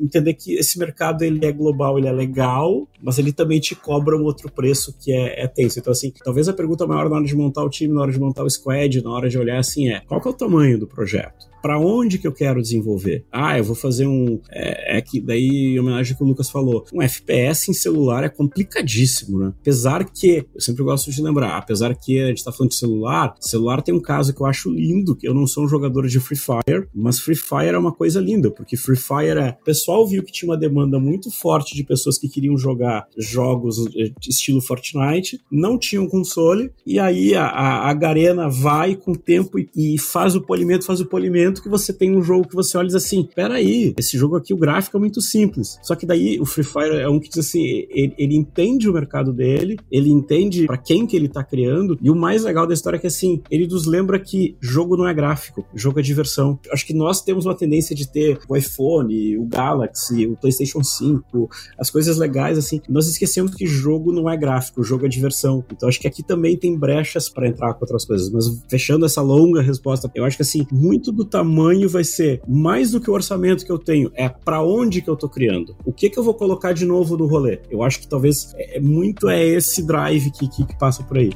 entender que esse mercado ele é global, ele é legal, mas ele também te cobra um outro preço que é, é tenso. Então, assim, talvez a pergunta maior na hora de montar o time, na hora de montar o squad, na hora de olhar assim é: qual que é o tamanho do projeto? Para onde que eu quero desenvolver? Ah, eu vou fazer um. É, é que daí, em homenagem ao que o Lucas falou, um FPS em celular é complicadíssimo, né? Apesar que, eu sempre gosto de lembrar, apesar que a gente tá falando de celular, celular tem um caso que eu acho lindo, que eu não sou um jogador de Free Fire, mas Free Fire é uma coisa linda, porque Free Fire é. O pessoal viu que tinha uma demanda muito forte de pessoas que queriam jogar jogos estilo Fortnite, não tinham console, e aí a, a, a Garena vai com o tempo e, e faz o polimento, faz o polimento momento que você tem um jogo que você olha e diz assim: peraí, esse jogo aqui, o gráfico é muito simples. Só que daí o Free Fire é um que diz assim: ele, ele entende o mercado dele, ele entende para quem que ele tá criando, e o mais legal da história é que assim, ele nos lembra que jogo não é gráfico, jogo é diversão. Acho que nós temos uma tendência de ter o iPhone, o Galaxy, o PlayStation 5, as coisas legais assim. Nós esquecemos que jogo não é gráfico, jogo é diversão. Então acho que aqui também tem brechas para entrar com outras coisas. Mas fechando essa longa resposta, eu acho que assim, muito do tamanho tamanho vai ser mais do que o orçamento que eu tenho, é para onde que eu tô criando. O que que eu vou colocar de novo no rolê? Eu acho que talvez é, muito é esse drive que, que, que passa por aí.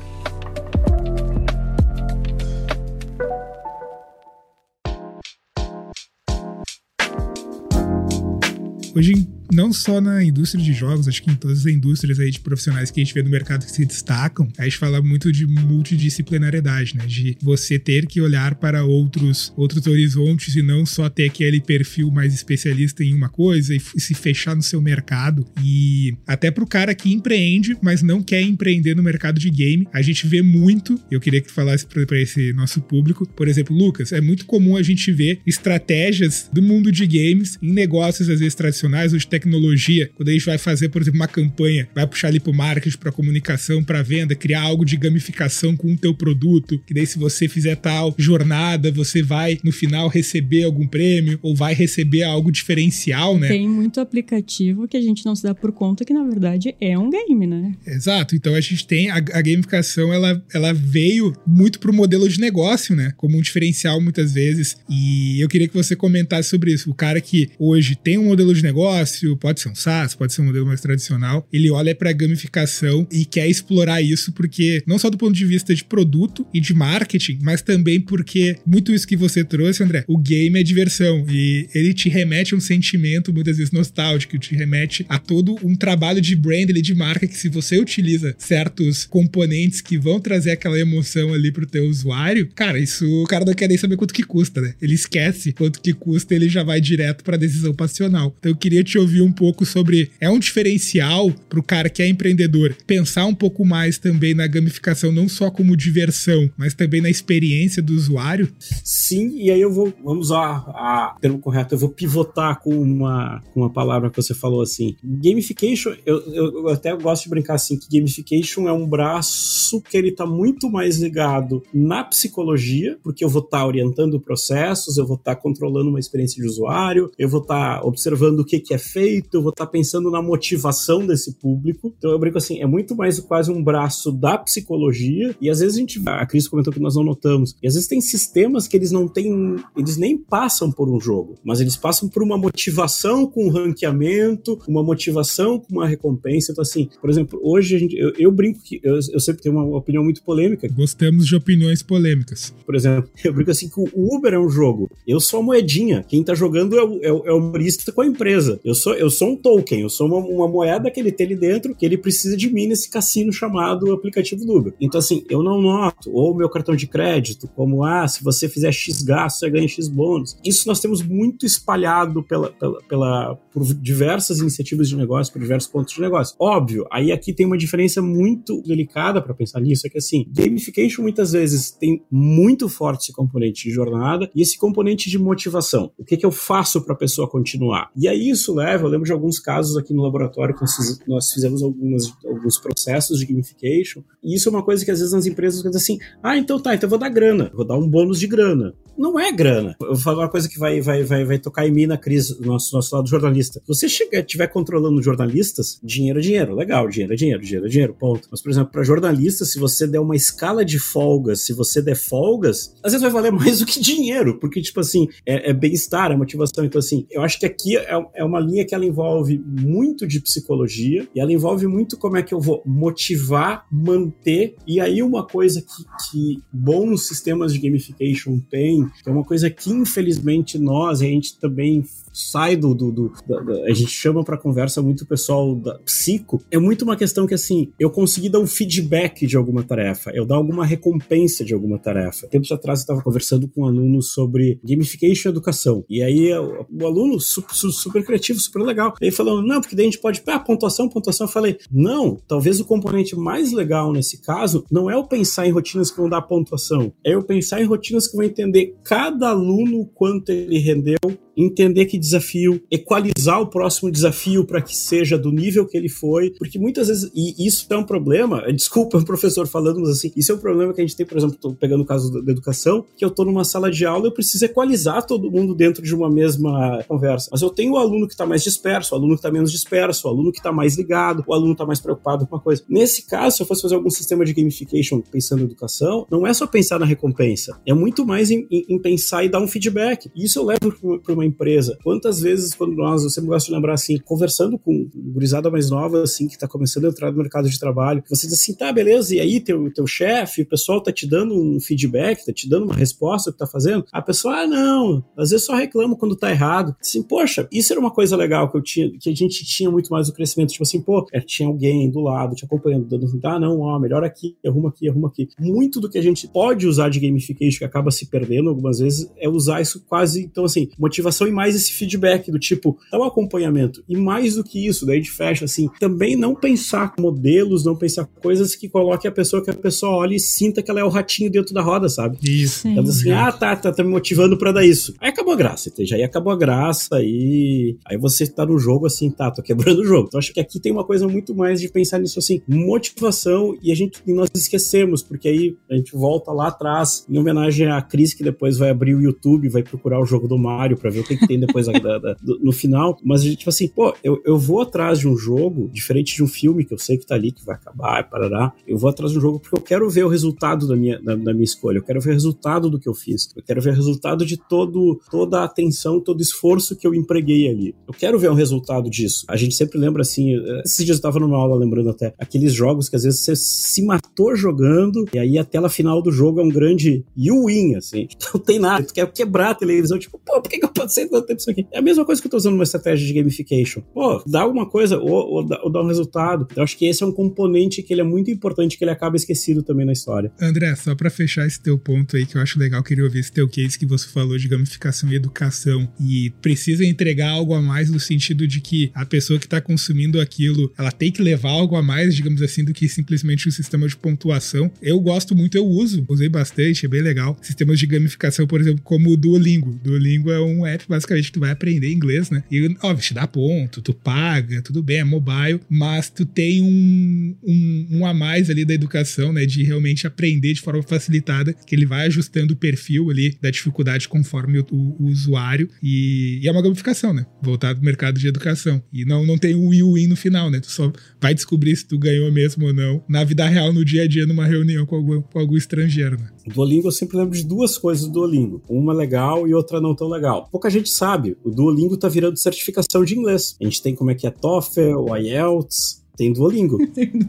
Hoje não só na indústria de jogos, acho que em todas as indústrias aí de profissionais que a gente vê no mercado que se destacam, a gente fala muito de multidisciplinariedade, né? De você ter que olhar para outros, outros horizontes e não só ter aquele perfil mais especialista em uma coisa e se fechar no seu mercado. E até pro cara que empreende, mas não quer empreender no mercado de game, a gente vê muito, eu queria que falasse para esse nosso público, por exemplo, Lucas, é muito comum a gente ver estratégias do mundo de games em negócios às vezes tradicionais ou de tecnologia, quando a gente vai fazer, por exemplo, uma campanha, vai puxar ali pro marketing, para comunicação, para venda, criar algo de gamificação com o teu produto, que daí se você fizer tal jornada, você vai no final receber algum prêmio ou vai receber algo diferencial, né? Tem muito aplicativo que a gente não se dá por conta que na verdade é um game, né? Exato. Então a gente tem a, a gamificação, ela, ela veio muito pro modelo de negócio, né? Como um diferencial muitas vezes. E eu queria que você comentasse sobre isso. O cara que hoje tem um modelo de negócio, pode ser um SaaS, pode ser um modelo mais tradicional, ele olha para gamificação e quer explorar isso porque não só do ponto de vista de produto e de marketing, mas também porque muito isso que você trouxe, André, o game é diversão e ele te remete a um sentimento muitas vezes nostálgico, te remete a todo um trabalho de brand ali, de marca que se você utiliza certos componentes que vão trazer aquela emoção ali pro teu usuário, cara, isso o cara não quer nem saber quanto que custa, né? Ele esquece quanto que custa, ele já vai direto para decisão passional. Então eu queria te ouvir um pouco sobre é um diferencial pro cara que é empreendedor pensar um pouco mais também na gamificação, não só como diversão, mas também na experiência do usuário? Sim, e aí eu vou, vamos usar a termo correto, eu vou pivotar com uma, com uma palavra que você falou assim. Gamification, eu, eu, até gosto de brincar assim, que gamification é um braço que ele tá muito mais ligado na psicologia, porque eu vou estar tá orientando processos, eu vou estar tá controlando uma experiência de usuário, eu vou estar tá observando o que, que é feito, eu vou estar tá pensando na motivação desse público. Então eu brinco assim, é muito mais quase um braço da psicologia, e às vezes a gente, a Cris comentou que nós não notamos, e às vezes tem sistemas que eles não têm, eles nem passam por um jogo, mas eles passam por uma motivação com um ranqueamento, uma motivação com uma recompensa. Então, assim, por exemplo, hoje a gente, eu, eu brinco que eu, eu sempre tenho uma opinião muito polêmica. Gostamos de opiniões polêmicas. Por exemplo, eu brinco assim que o Uber é um jogo. Eu sou a moedinha. Quem tá jogando é o, é o, é o humorista com a empresa. Eu sou, eu sou um token, eu sou uma, uma moeda que ele tem ali dentro que ele precisa de mim nesse cassino chamado aplicativo do Uber. Então, assim, eu não noto, ou meu cartão de crédito, como, ah, se você fizer X gasto, você ganha X bônus. Isso nós temos muito espalhado pela, pela, pela, por diversas iniciativas de negócio, por diversos pontos de negócio. Óbvio, aí aqui tem uma diferença muito delicada para pensar nisso, é que assim, gamification muitas vezes tem muito forte esse componente de jornada e esse componente de motivação. O que, que eu faço para a pessoa continuar? E aí isso leva, eu lembro de alguns casos aqui no laboratório que nós, nós fizemos algumas, alguns processos de gamification, e isso é uma coisa que às vezes nas empresas dizem assim, ah, então tá, então eu vou dar grana, vou dar um bônus de grana. Não é grana. Eu vou falar uma coisa que vai, vai, vai, vai tocar em mim na crise, do nosso, nosso lado jornalista. Você estiver controlando jornalistas, dinheiro é dinheiro, legal, dinheiro é dinheiro, dinheiro é dinheiro, ponto. Mas, por exemplo, para jornalistas, se você der uma escala de folgas, se você der folgas, às vezes vai valer mais do que dinheiro, porque, tipo assim, é, é bem-estar, é motivação. Então, assim, eu acho que aqui é, é uma linha que ela envolve muito de psicologia e ela envolve muito como é que eu vou motivar, manter. E aí, uma coisa que, que bons sistemas de gamification têm, é uma coisa que, infelizmente, nós, a gente também sai do. do, do da, da, a gente chama para conversa muito o pessoal da psico. É muito uma questão que, assim, eu consegui dar um feedback de alguma tarefa, eu dar alguma recompensa de alguma tarefa. Tempos atrás eu estava conversando com um aluno sobre gamification e educação. E aí o, aluno, super, super, criativo, super legal, ele falando, não, porque daí a gente pode, ah, pontuação, pontuação. Eu falei, não, talvez o componente mais legal nesse caso não é o pensar em rotinas que vão dar pontuação, é eu pensar em rotinas que vão entender cada aluno quanto ele rendeu entender que desafio, equalizar o próximo desafio para que seja do nível que ele foi, porque muitas vezes, e isso é um problema, desculpa o professor falando, mas assim, isso é um problema que a gente tem, por exemplo, tô pegando o caso da educação, que eu estou numa sala de aula, eu preciso equalizar todo mundo dentro de uma mesma conversa. Mas eu tenho o aluno que está mais disperso, o aluno que está menos disperso, o aluno que está mais ligado, o aluno está mais preocupado com uma coisa. Nesse caso, se eu fosse fazer algum sistema de gamification pensando em educação, não é só pensar na recompensa, é muito mais em, em, em pensar e dar um feedback. Isso eu levo para uma empresa. Quantas vezes, quando nós, eu sempre gosto de lembrar assim, conversando com gurizada mais nova, assim, que tá começando a entrar no mercado de trabalho, você diz assim, tá, beleza, e aí teu, teu chefe, o pessoal tá te dando um feedback, tá te dando uma resposta que tá fazendo? A pessoa, ah, não, às vezes só reclama quando tá errado. Assim, poxa, isso era uma coisa legal que eu tinha, que a gente tinha muito mais o crescimento, tipo assim, pô, é, tinha alguém do lado, te acompanhando, dando, ah, não, ó, melhor aqui, arruma aqui, arruma aqui. Muito do que a gente pode usar de gamification, que acaba se perdendo algumas vezes, é usar isso quase, então assim, motivação e mais esse feedback do tipo, dá um acompanhamento. E mais do que isso, daí a gente fecha assim, também não pensar modelos, não pensar coisas que coloquem a pessoa, que a pessoa olhe e sinta que ela é o ratinho dentro da roda, sabe? Isso. Ela diz assim, ah, tá, tá, tá me motivando pra dar isso. Aí acabou a graça, já aí acabou a graça e aí você tá no jogo assim, tá, tô quebrando o jogo. Então acho que aqui tem uma coisa muito mais de pensar nisso assim, motivação e a gente e nós esquecemos, porque aí a gente volta lá atrás, em homenagem à Cris, que depois vai abrir o YouTube, vai procurar o jogo do Mario para ver o que, tem depois da, da, do, no final. Mas tipo assim, pô, eu, eu vou atrás de um jogo, diferente de um filme que eu sei que tá ali, que vai acabar, parará. Eu vou atrás de um jogo porque eu quero ver o resultado da minha, da, da minha escolha, eu quero ver o resultado do que eu fiz, eu quero ver o resultado de todo, toda a atenção, todo esforço que eu empreguei ali. Eu quero ver o resultado disso. A gente sempre lembra assim, esses dias eu tava numa aula lembrando até, aqueles jogos que às vezes você se matou jogando e aí a tela final do jogo é um grande you win, assim. Não tem nada, tu quer quebrar a televisão, tipo, pô, por que, que eu passei tanto tempo isso aqui? É a mesma coisa que eu tô usando uma estratégia de gamification. Pô, dá alguma coisa ou, ou, dá, ou dá um resultado. Eu acho que esse é um componente que ele é muito importante, que ele acaba esquecido também na história. André, só para fechar esse teu ponto aí, que eu acho legal, queria ouvir esse teu case que você falou de gamificação e educação. E precisa entregar algo a mais no sentido de que a pessoa que está consumindo aquilo, ela tem que levar algo a mais, digamos assim, do que simplesmente um sistema de pontuação. Eu gosto muito, eu uso, usei bastante, é bem legal. Sistemas de gamificação, por exemplo, como o Duolingo. Duolingo é um app, basicamente, que tu vai aprender inglês, né? E, óbvio, te dá ponto, tu paga, tudo bem, é mobile, mas tu tem um, um, um a mais ali da educação, né? De realmente aprender de forma facilitada, que ele vai ajustando o perfil ali da dificuldade conforme o, o, o usuário. E, e, é uma gamificação, né? Voltado pro mercado de educação. E não, não tem o win-win no final, né? Tu só vai descobrir se tu ganhou mesmo ou não na vida real, no dia a dia, numa reunião com algum, com algum estrangeiro, né? Duolingo, eu sempre lembro de duas coisas do Duolingo. Uma legal e outra não tão legal. Pouca gente sabe, o Duolingo tá virando certificação de inglês. A gente tem como é que é TOEFL, IELTS, tem Duolingo.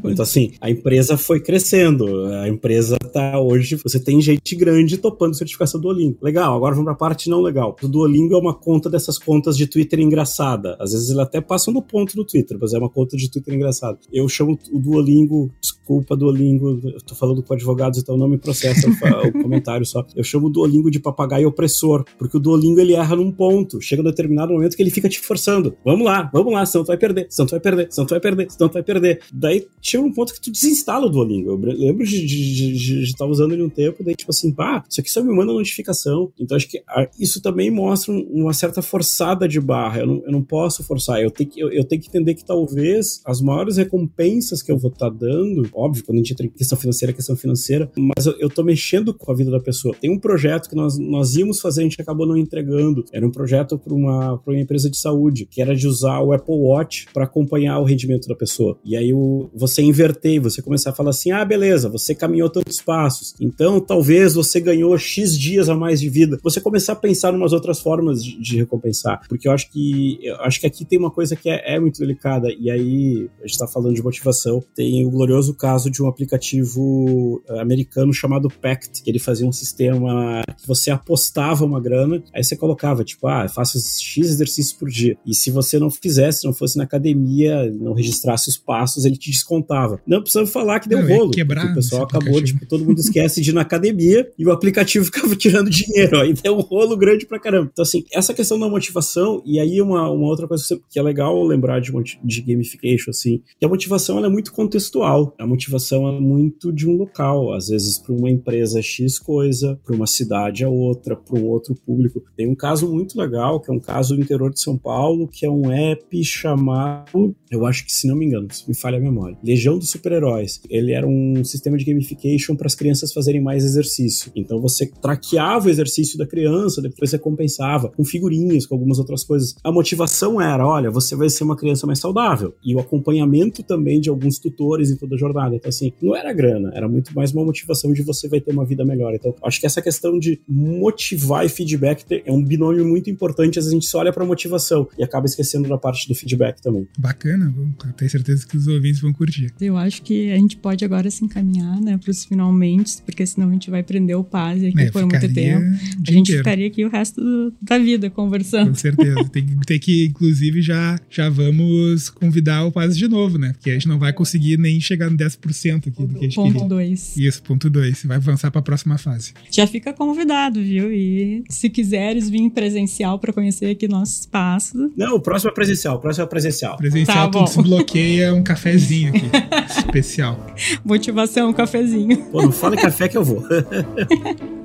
Então, assim, a empresa foi crescendo. A empresa tá hoje, você tem gente grande topando certificação Duolingo. Legal, agora vamos pra parte não legal. O Duolingo é uma conta dessas contas de Twitter engraçada. Às vezes ele até passa no ponto do Twitter, mas é uma conta de Twitter engraçada. Eu chamo o Duolingo, desculpa, Duolingo, eu tô falando com advogados, então não me processa o comentário só. Eu chamo o Duolingo de papagaio opressor, porque o Duolingo ele erra num ponto. Chega um determinado momento que ele fica te forçando. Vamos lá, vamos lá, senão tu vai perder, senão tu vai perder, senão tu vai perder, senão tu vai perder. Daí chega um ponto que tu desinstala o Duolingo. Eu lembro de estar usando ele um tempo, daí tipo assim, pá, isso aqui só me manda notificação. Então acho que isso também mostra uma certa forçada de barra. Eu não, eu não posso forçar. Eu tenho, que, eu, eu tenho que entender que talvez as maiores recompensas que eu vou estar tá dando, óbvio, quando a gente entra em questão financeira, questão financeira, mas eu, eu tô mexendo com a vida da pessoa. Tem um projeto que nós, nós íamos fazer, a gente acabou não entregando. Era um projeto para uma, uma empresa de saúde, que era de usar o Apple Watch para acompanhar o rendimento da pessoa. E aí o, você inverter e você começar a falar assim: ah, beleza, você caminhou tantos passos, então talvez você ganhou X dias a mais de vida. Você começar a pensar em umas outras formas de, de recompensar. Porque eu acho que eu acho que aqui tem uma coisa que é, é muito delicada. E aí, a gente está falando de motivação. Tem o glorioso caso de um aplicativo eh, americano chamado Pact, que ele fazia um sistema que você apostava uma grana, aí você colocava, tipo, ah, faço X exercícios por dia. E se você não fizesse, não fosse na academia, não registrasse os passos, ele te descontava. Não precisamos falar que deu não, rolo. Quebrar o pessoal acabou, tipo, todo mundo esquece de ir na academia e o aplicativo ficava tirando dinheiro. Aí deu um rolo grande pra caramba. Então, assim, essa questão da motivação, e aí uma, uma outra coisa que é legal lembrar de, de gamification, assim, que a motivação ela é muito contextual. A motivação é muito de um local. Às vezes, para uma empresa X coisa, para uma cidade a outra, para um outro público. Tem um caso muito legal, que é um caso do interior de São Paulo, que é um app chamado, eu acho que se não me engano, me falha a memória. Legião dos Super-Heróis. Ele era um sistema de gamification para as crianças fazerem mais exercício. Então você traqueava o exercício da criança, depois você compensava com figurinhas, com algumas outras coisas. A motivação era, olha, você vai ser uma criança mais saudável. E o acompanhamento também de alguns tutores em toda a jornada. Então assim, não era grana, era muito mais uma motivação de você vai ter uma vida melhor. Então, acho que essa questão de motivar e feedback é um binômio muito importante. Às vezes a gente só olha para motivação e acaba esquecendo da parte do feedback também. Bacana, tenho certeza que os ouvintes vão curtir. Eu acho que a gente pode agora se encaminhar, né, para os finalmente, porque senão a gente vai prender o Paz aqui é, por muito tempo. A gente inteiro. ficaria aqui o resto do, da vida conversando. Com certeza. tem, tem que, inclusive, já, já vamos convidar o Paz de novo, né? Porque a gente não vai conseguir nem chegar no 10% aqui do que a gente ponto 2. Isso, ponto 2. Vai avançar para a próxima fase. Já fica convidado, viu? E se quiseres vir presencial para conhecer aqui nosso espaço. Não, o próximo é presencial, o próximo é presencial. Presencial, tá tudo se bloqueia, um cafezinho aqui. especial. Motivação, um cafezinho. Pô, não fala café que eu vou.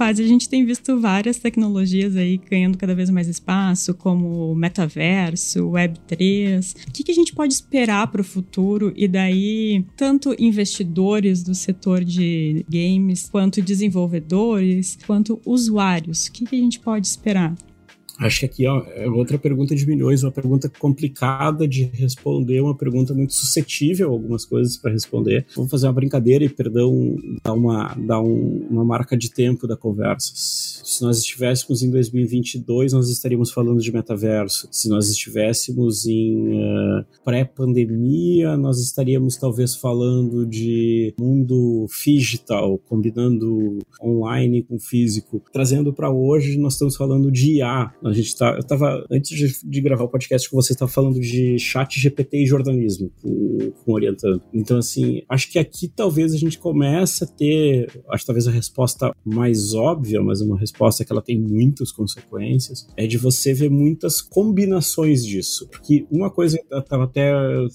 Paz, a gente tem visto várias tecnologias aí ganhando cada vez mais espaço, como metaverso, Web3. O que, que a gente pode esperar para o futuro? E daí, tanto investidores do setor de games, quanto desenvolvedores, quanto usuários, o que, que a gente pode esperar? Acho que aqui é outra pergunta de milhões, uma pergunta complicada de responder, uma pergunta muito suscetível a algumas coisas para responder. Vamos fazer uma brincadeira e, perdão, dar uma, dar um, uma marca de tempo da conversa. Se nós estivéssemos em 2022, nós estaríamos falando de metaverso. Se nós estivéssemos em uh, pré-pandemia, nós estaríamos talvez falando de mundo digital, combinando online com físico. Trazendo para hoje, nós estamos falando de IA a gente tá. Eu tava. Antes de, de gravar o podcast com você, estava falando de chat GPT e jornalismo com, com orientando. Então, assim, acho que aqui talvez a gente comece a ter. Acho que talvez a resposta mais óbvia, mas uma resposta que ela tem muitas consequências, é de você ver muitas combinações disso. Porque uma coisa, eu tava até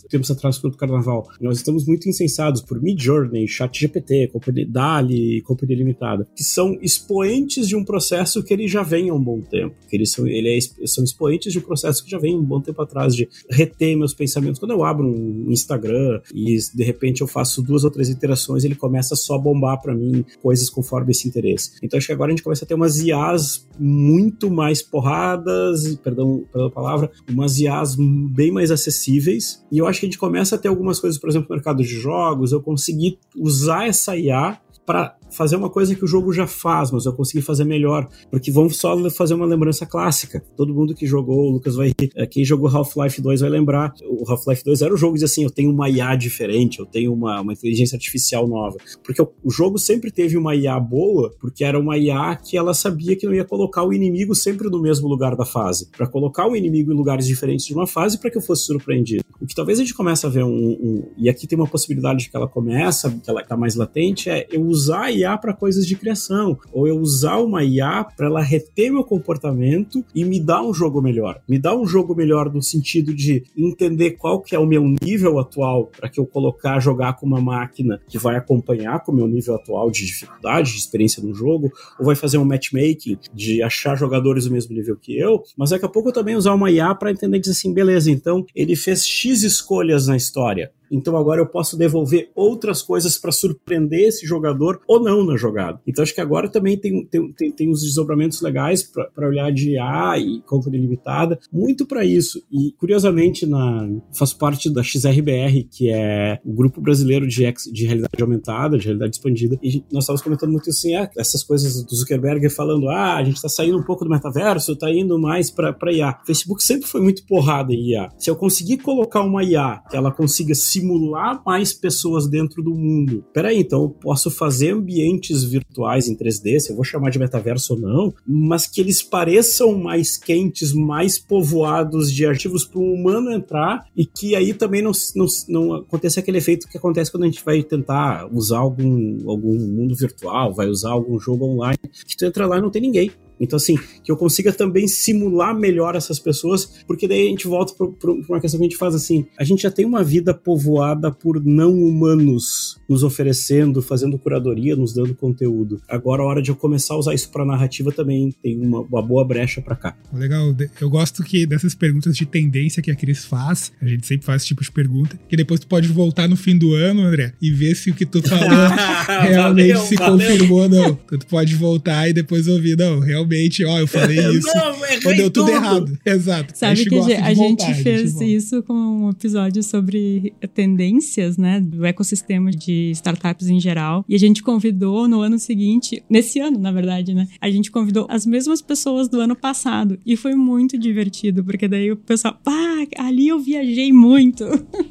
tempos atrás do carnaval, nós estamos muito incensados por Mid Journey, Chat GPT, Companhia Dali Companhia Limitada, que são expoentes de um processo que ele já vem há um bom tempo, que eles são, ele é, são expoentes de um processo que já vem um bom tempo atrás de reter meus pensamentos. Quando eu abro um Instagram e de repente eu faço duas ou três interações, ele começa só a bombar para mim coisas conforme esse interesse. Então acho que agora a gente começa a ter umas IAs muito mais porradas, perdão pela palavra, umas IAs bem mais acessíveis. E eu acho que a gente começa a ter algumas coisas, por exemplo, no mercado de jogos, eu consegui usar essa IA para fazer uma coisa que o jogo já faz, mas eu consegui fazer melhor. Porque vamos só fazer uma lembrança clássica. Todo mundo que jogou, o Lucas vai. É, quem jogou Half-Life 2 vai lembrar. O Half-Life 2 era o jogo de assim: eu tenho uma IA diferente, eu tenho uma, uma inteligência artificial nova. Porque o, o jogo sempre teve uma IA boa, porque era uma IA que ela sabia que não ia colocar o inimigo sempre no mesmo lugar da fase. para colocar o inimigo em lugares diferentes de uma fase para que eu fosse surpreendido. O que talvez a gente comece a ver um, um. e aqui tem uma possibilidade que ela começa, que ela tá mais latente, é eu usar a IA para coisas de criação, ou eu usar uma IA para ela reter meu comportamento e me dar um jogo melhor. Me dar um jogo melhor no sentido de entender qual que é o meu nível atual para que eu colocar jogar com uma máquina que vai acompanhar com o meu nível atual de dificuldade, de experiência no jogo, ou vai fazer um matchmaking de achar jogadores do mesmo nível que eu, mas daqui a pouco eu também usar uma IA para entender dizer assim, beleza, então ele fez X escolhas na história então agora eu posso devolver outras coisas para surpreender esse jogador ou não na jogada. Então acho que agora também tem, tem, tem, tem uns desdobramentos legais para olhar de A e compra limitada, muito para isso. E curiosamente, na, faço parte da XRBR, que é o grupo brasileiro de, ex, de realidade aumentada, de realidade expandida, e nós estávamos comentando muito assim, ah, essas coisas do Zuckerberg falando, ah, a gente está saindo um pouco do metaverso, está indo mais para IA. Facebook sempre foi muito porrada em IA. Se eu conseguir colocar uma IA que ela consiga se simular mais pessoas dentro do mundo. Peraí, então eu posso fazer ambientes virtuais em 3D, se eu vou chamar de metaverso ou não, mas que eles pareçam mais quentes, mais povoados de arquivos para um humano entrar e que aí também não, não, não aconteça aquele efeito que acontece quando a gente vai tentar usar algum, algum mundo virtual, vai usar algum jogo online, que tu entra lá e não tem ninguém Então, assim, que eu consiga também simular melhor essas pessoas, porque daí a gente volta para uma questão que a gente faz assim: a gente já tem uma vida povoada por não humanos nos oferecendo, fazendo curadoria, nos dando conteúdo. Agora a hora de eu começar a usar isso para narrativa também tem uma, uma boa brecha para cá. Legal, eu gosto que dessas perguntas de tendência que a Cris faz, a gente sempre faz esse tipo de pergunta, que depois tu pode voltar no fim do ano, André, e ver se o que tu falou realmente valeu, se valeu. confirmou ou não. Tu pode voltar e depois ouvir, não, realmente, ó, eu falei isso. não, errei Ou deu tudo, tudo errado. Exato. Sabe que a, gente fez isso com um episódio sobre tendências, né, do ecossistema de startups em geral, e a gente convidou no ano seguinte, nesse ano, na verdade, né, a gente convidou as mesmas pessoas do ano passado, e foi muito divertido, porque daí o pessoal, pá, ali eu viajei muito.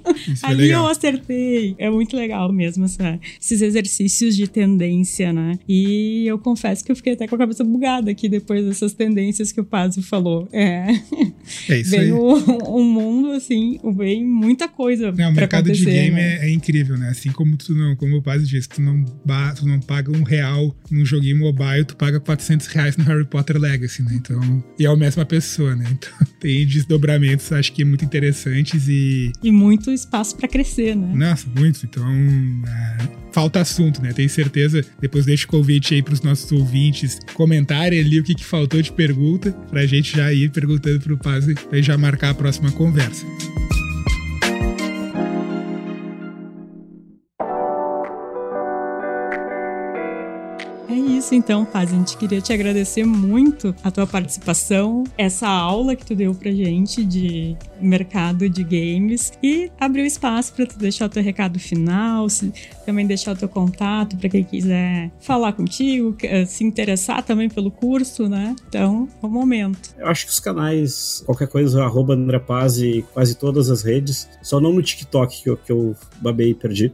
ali legal. eu acertei. É muito legal mesmo essa, esses exercícios de tendência, né? E eu confesso que eu fiquei até com a cabeça bugada aqui depois dessas tendências que o Pazzi falou. É. É isso veio um, um mundo, assim, vem muita coisa. Não, o mercado de game né? é, é, incrível, né? Assim como tu não, como o Pazzi disse, tu não, tu não paga um real num joguinho mobile, tu paga 400 reais no Harry Potter Legacy, né? Então, e é a mesma pessoa, né? Então, tem desdobramentos, acho que muito interessantes e. E muito espaço para crescer, né? Nossa, muito. Então, é, falta assunto, né? Tenho certeza. Depois deixa o convite aí pros nossos ouvintes comentarem ali o que, que faltou de pergunta, pra gente já ir perguntando pro Paz e já marcar a próxima conversa. Isso, então, Paz, a gente queria te agradecer muito a tua participação, essa aula que tu deu pra gente de mercado de games e abrir o espaço para tu deixar o teu recado final, se, também deixar o teu contato para quem quiser falar contigo, se interessar também pelo curso, né? Então, é o momento. Eu acho que os canais, qualquer coisa, arroba André Paz e quase todas as redes, só não no TikTok que eu, que eu babei e perdi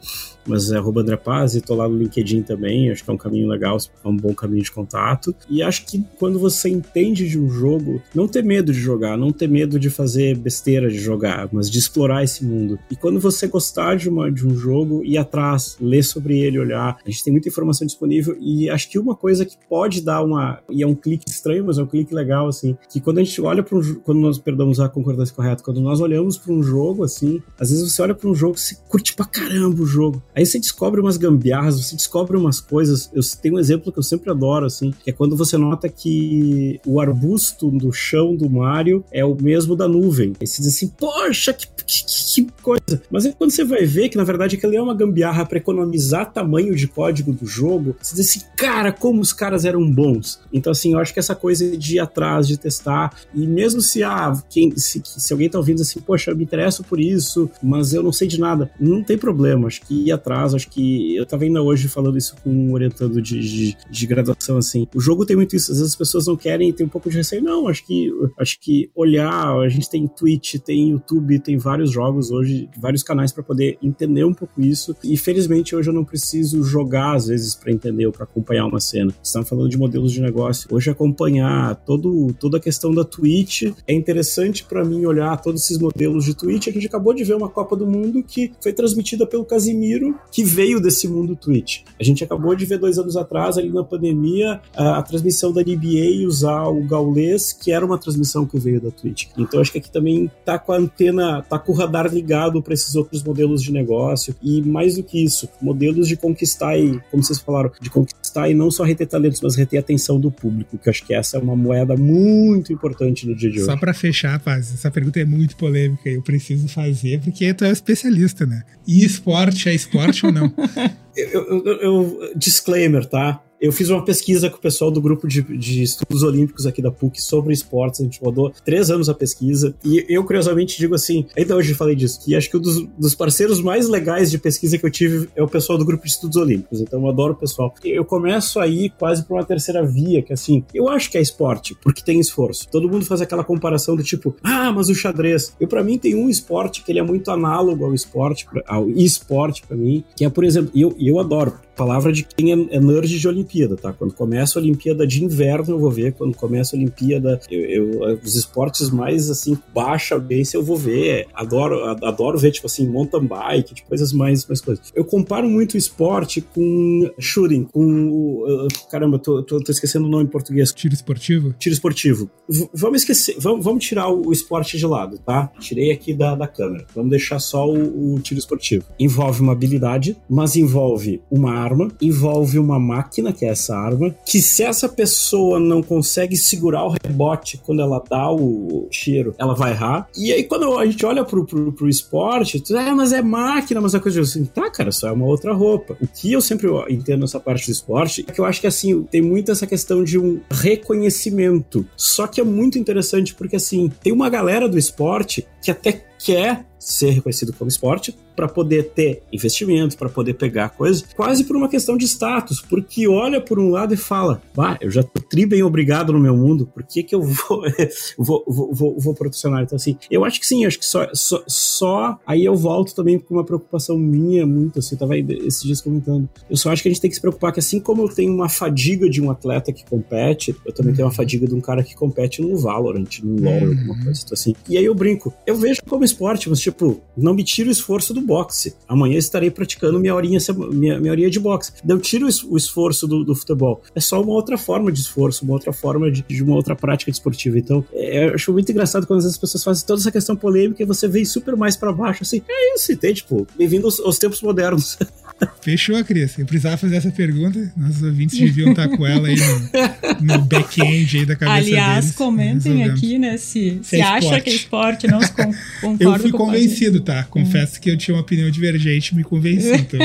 mas é arroba André Paz e tô lá no LinkedIn também, acho que é um caminho legal, é um bom caminho de contato. E acho que quando você entende de um jogo, não ter medo de jogar, não ter medo de fazer besteira de jogar, mas de explorar esse mundo. E quando você gostar de, uma, de um jogo, ir atrás, ler sobre ele, olhar. A gente tem muita informação disponível e acho que uma coisa que pode dar uma. E é um clique estranho, mas é um clique legal, assim, que quando a gente olha para um quando nós, perdão, usar a concordância correta, quando nós olhamos para um jogo, assim, às vezes você olha para um jogo e você curte pra caramba o jogo. Aí você descobre umas gambiarras, você descobre umas coisas. Eu tenho um exemplo que eu sempre adoro, assim, que é quando você nota que o arbusto do chão do Mario é o mesmo da nuvem. Aí você diz assim, poxa, que, que, que coisa. Mas aí quando você vai ver que na verdade aquilo é uma gambiarra para economizar tamanho de código do jogo, você diz assim, cara, como os caras eram bons. Então, assim, eu acho que essa coisa de ir atrás, de testar, e mesmo se, ah, quem, se, se alguém tá ouvindo assim, poxa, eu me interesso por isso, mas eu não sei de nada, não tem problema. Acho que ir atrás, acho que eu tava ainda hoje falando isso com um orientando de, de, de graduação, assim. O jogo tem muito isso, às vezes as pessoas não querem, tem um pouco de receio. Não, acho que acho que olhar, a gente tem Twitch, tem YouTube, tem vários jogos hoje, vários canais para poder entender um pouco isso. E felizmente hoje eu não preciso jogar às vezes para entender ou para acompanhar uma cena. Estamos falando de modelos de negócio. Hoje acompanhar todo, toda a questão da Twitch é interessante para mim olhar todos esses modelos de Twitch. A gente acabou de ver uma Copa do Mundo que foi transmitida pelo Casimiro, que veio desse mundo Twitch. A gente acabou de ver dois anos atrás, ali na pandemia, a, a transmissão da NBA usar o Gaulês, que era uma transmissão que veio da Twitch. Então acho que aqui também tá com a antena, tá com o radar ligado para esses outros modelos de negócio e mais do que isso, modelos de conquistar e, como vocês falaram, de conquistar e não só reter talentos, mas reter a atenção do público, que acho que essa é uma moeda muito importante no dia de hoje. Só para fechar, Paz, essa pergunta é muito polêmica e eu preciso fazer porque tu é especialista, né? E esporte é esporte ou não? eu, eu, eu, disclaimer, tá? Eu fiz uma pesquisa com o pessoal do grupo de, de, estudos olímpicos aqui da PUC sobre esportes. A gente rodou três anos a pesquisa. E eu, curiosamente, digo assim, ainda hoje falei disso, que acho que um dos, dos, parceiros mais legais de pesquisa que eu tive é o pessoal do grupo de estudos olímpicos. Então eu adoro o pessoal. Eu começo aí quase por uma terceira via, que assim, eu acho que é esporte, porque tem esforço. Todo mundo faz aquela comparação do tipo, ah, mas o xadrez. Eu, para mim, tem um esporte que ele é muito análogo ao esporte, ao esporte para mim, que é, por exemplo, e eu, eu adoro palavra de quem é, é nerd de Olimpíada Olimpíada, tá? Quando começa a Olimpíada de inverno eu vou ver, quando começa a Olimpíada, eu, eu os esportes mais assim, baixa audiência eu vou ver. Adoro, adoro ver, tipo assim, mountain bike, tipo, coisas mais, mais coisas. Eu comparo muito o esporte com shooting, com. Uh, caramba, tô, tô, tô, esquecendo o nome em português. Tiro esportivo? Tiro esportivo. V vamos esquecer, vamos, vamos tirar o, o, esporte de lado, tá? Tirei aqui da, da câmera. Vamos deixar só o, o tiro esportivo. Envolve uma habilidade, mas envolve uma arma, envolve uma máquina, que é essa arma, que se essa pessoa não consegue segurar o rebote quando ela dá o cheiro, ela vai errar. E aí, quando a gente olha pro, pro, pro esporte, tu, é, mas é máquina, mas é coisa assim, tá, cara, só é uma outra roupa. O que eu sempre entendo nessa parte do esporte é que eu acho que, assim, tem muito essa questão de um reconhecimento. Só que é muito interessante porque, assim, tem uma galera do esporte que até quer ser reconhecido como esporte, para poder ter investimento, para poder pegar coisas, quase por uma questão de status, porque olha por um lado e fala, bah, eu já tô tri bem obrigado no meu mundo, por que que eu vou, vou, vou, vou, vou profissional? Então, assim, eu acho que sim, acho que só, só, só aí eu volto também com uma preocupação minha muito, assim, tava aí esses dias comentando, eu só acho que a gente tem que se preocupar que assim como eu tenho uma fadiga de um atleta que compete, eu também tenho uma fadiga de um cara que compete no Valorant, no LoL, uhum. alguma coisa, então, assim, e aí eu brinco, eu vejo como esporte, mas tipo, não me tira o esforço do boxe. Amanhã estarei praticando minha horinha, minha, minha horinha de boxe. Eu tiro o esforço do, do, futebol. É só uma outra forma de esforço, uma outra forma de, de uma outra prática esportiva. Então, é, eu acho muito engraçado quando as pessoas fazem toda essa questão polêmica e você vem super mais para baixo, assim, é isso, tem, tipo, bem-vindo aos, aos tempos modernos. Fechou, Cris. Eu precisava fazer essa pergunta. Nossos ouvintes deviam estar com ela aí no, no back-end aí da cabeça Aliás, deles. comentem aqui, né, se, se, se é acha esporte. que é esporte, não se concorda Eu fui convencido, tá? Confesso hum. que eu tinha uma opinião divergente, me convenci, então...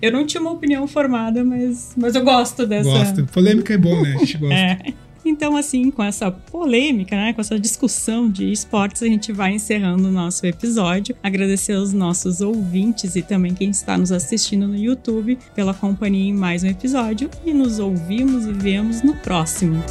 eu não tinha uma opinião formada, mas, mas eu gosto dessa... Gosto. Polêmica é bom, né? A gente gosta. É. Então, assim, com essa polêmica, né, com essa discussão de esportes, a gente vai encerrando o nosso episódio. Agradecer aos nossos ouvintes e também quem está nos assistindo no YouTube pela companhia em mais um episódio. E nos ouvimos e vemos no próximo.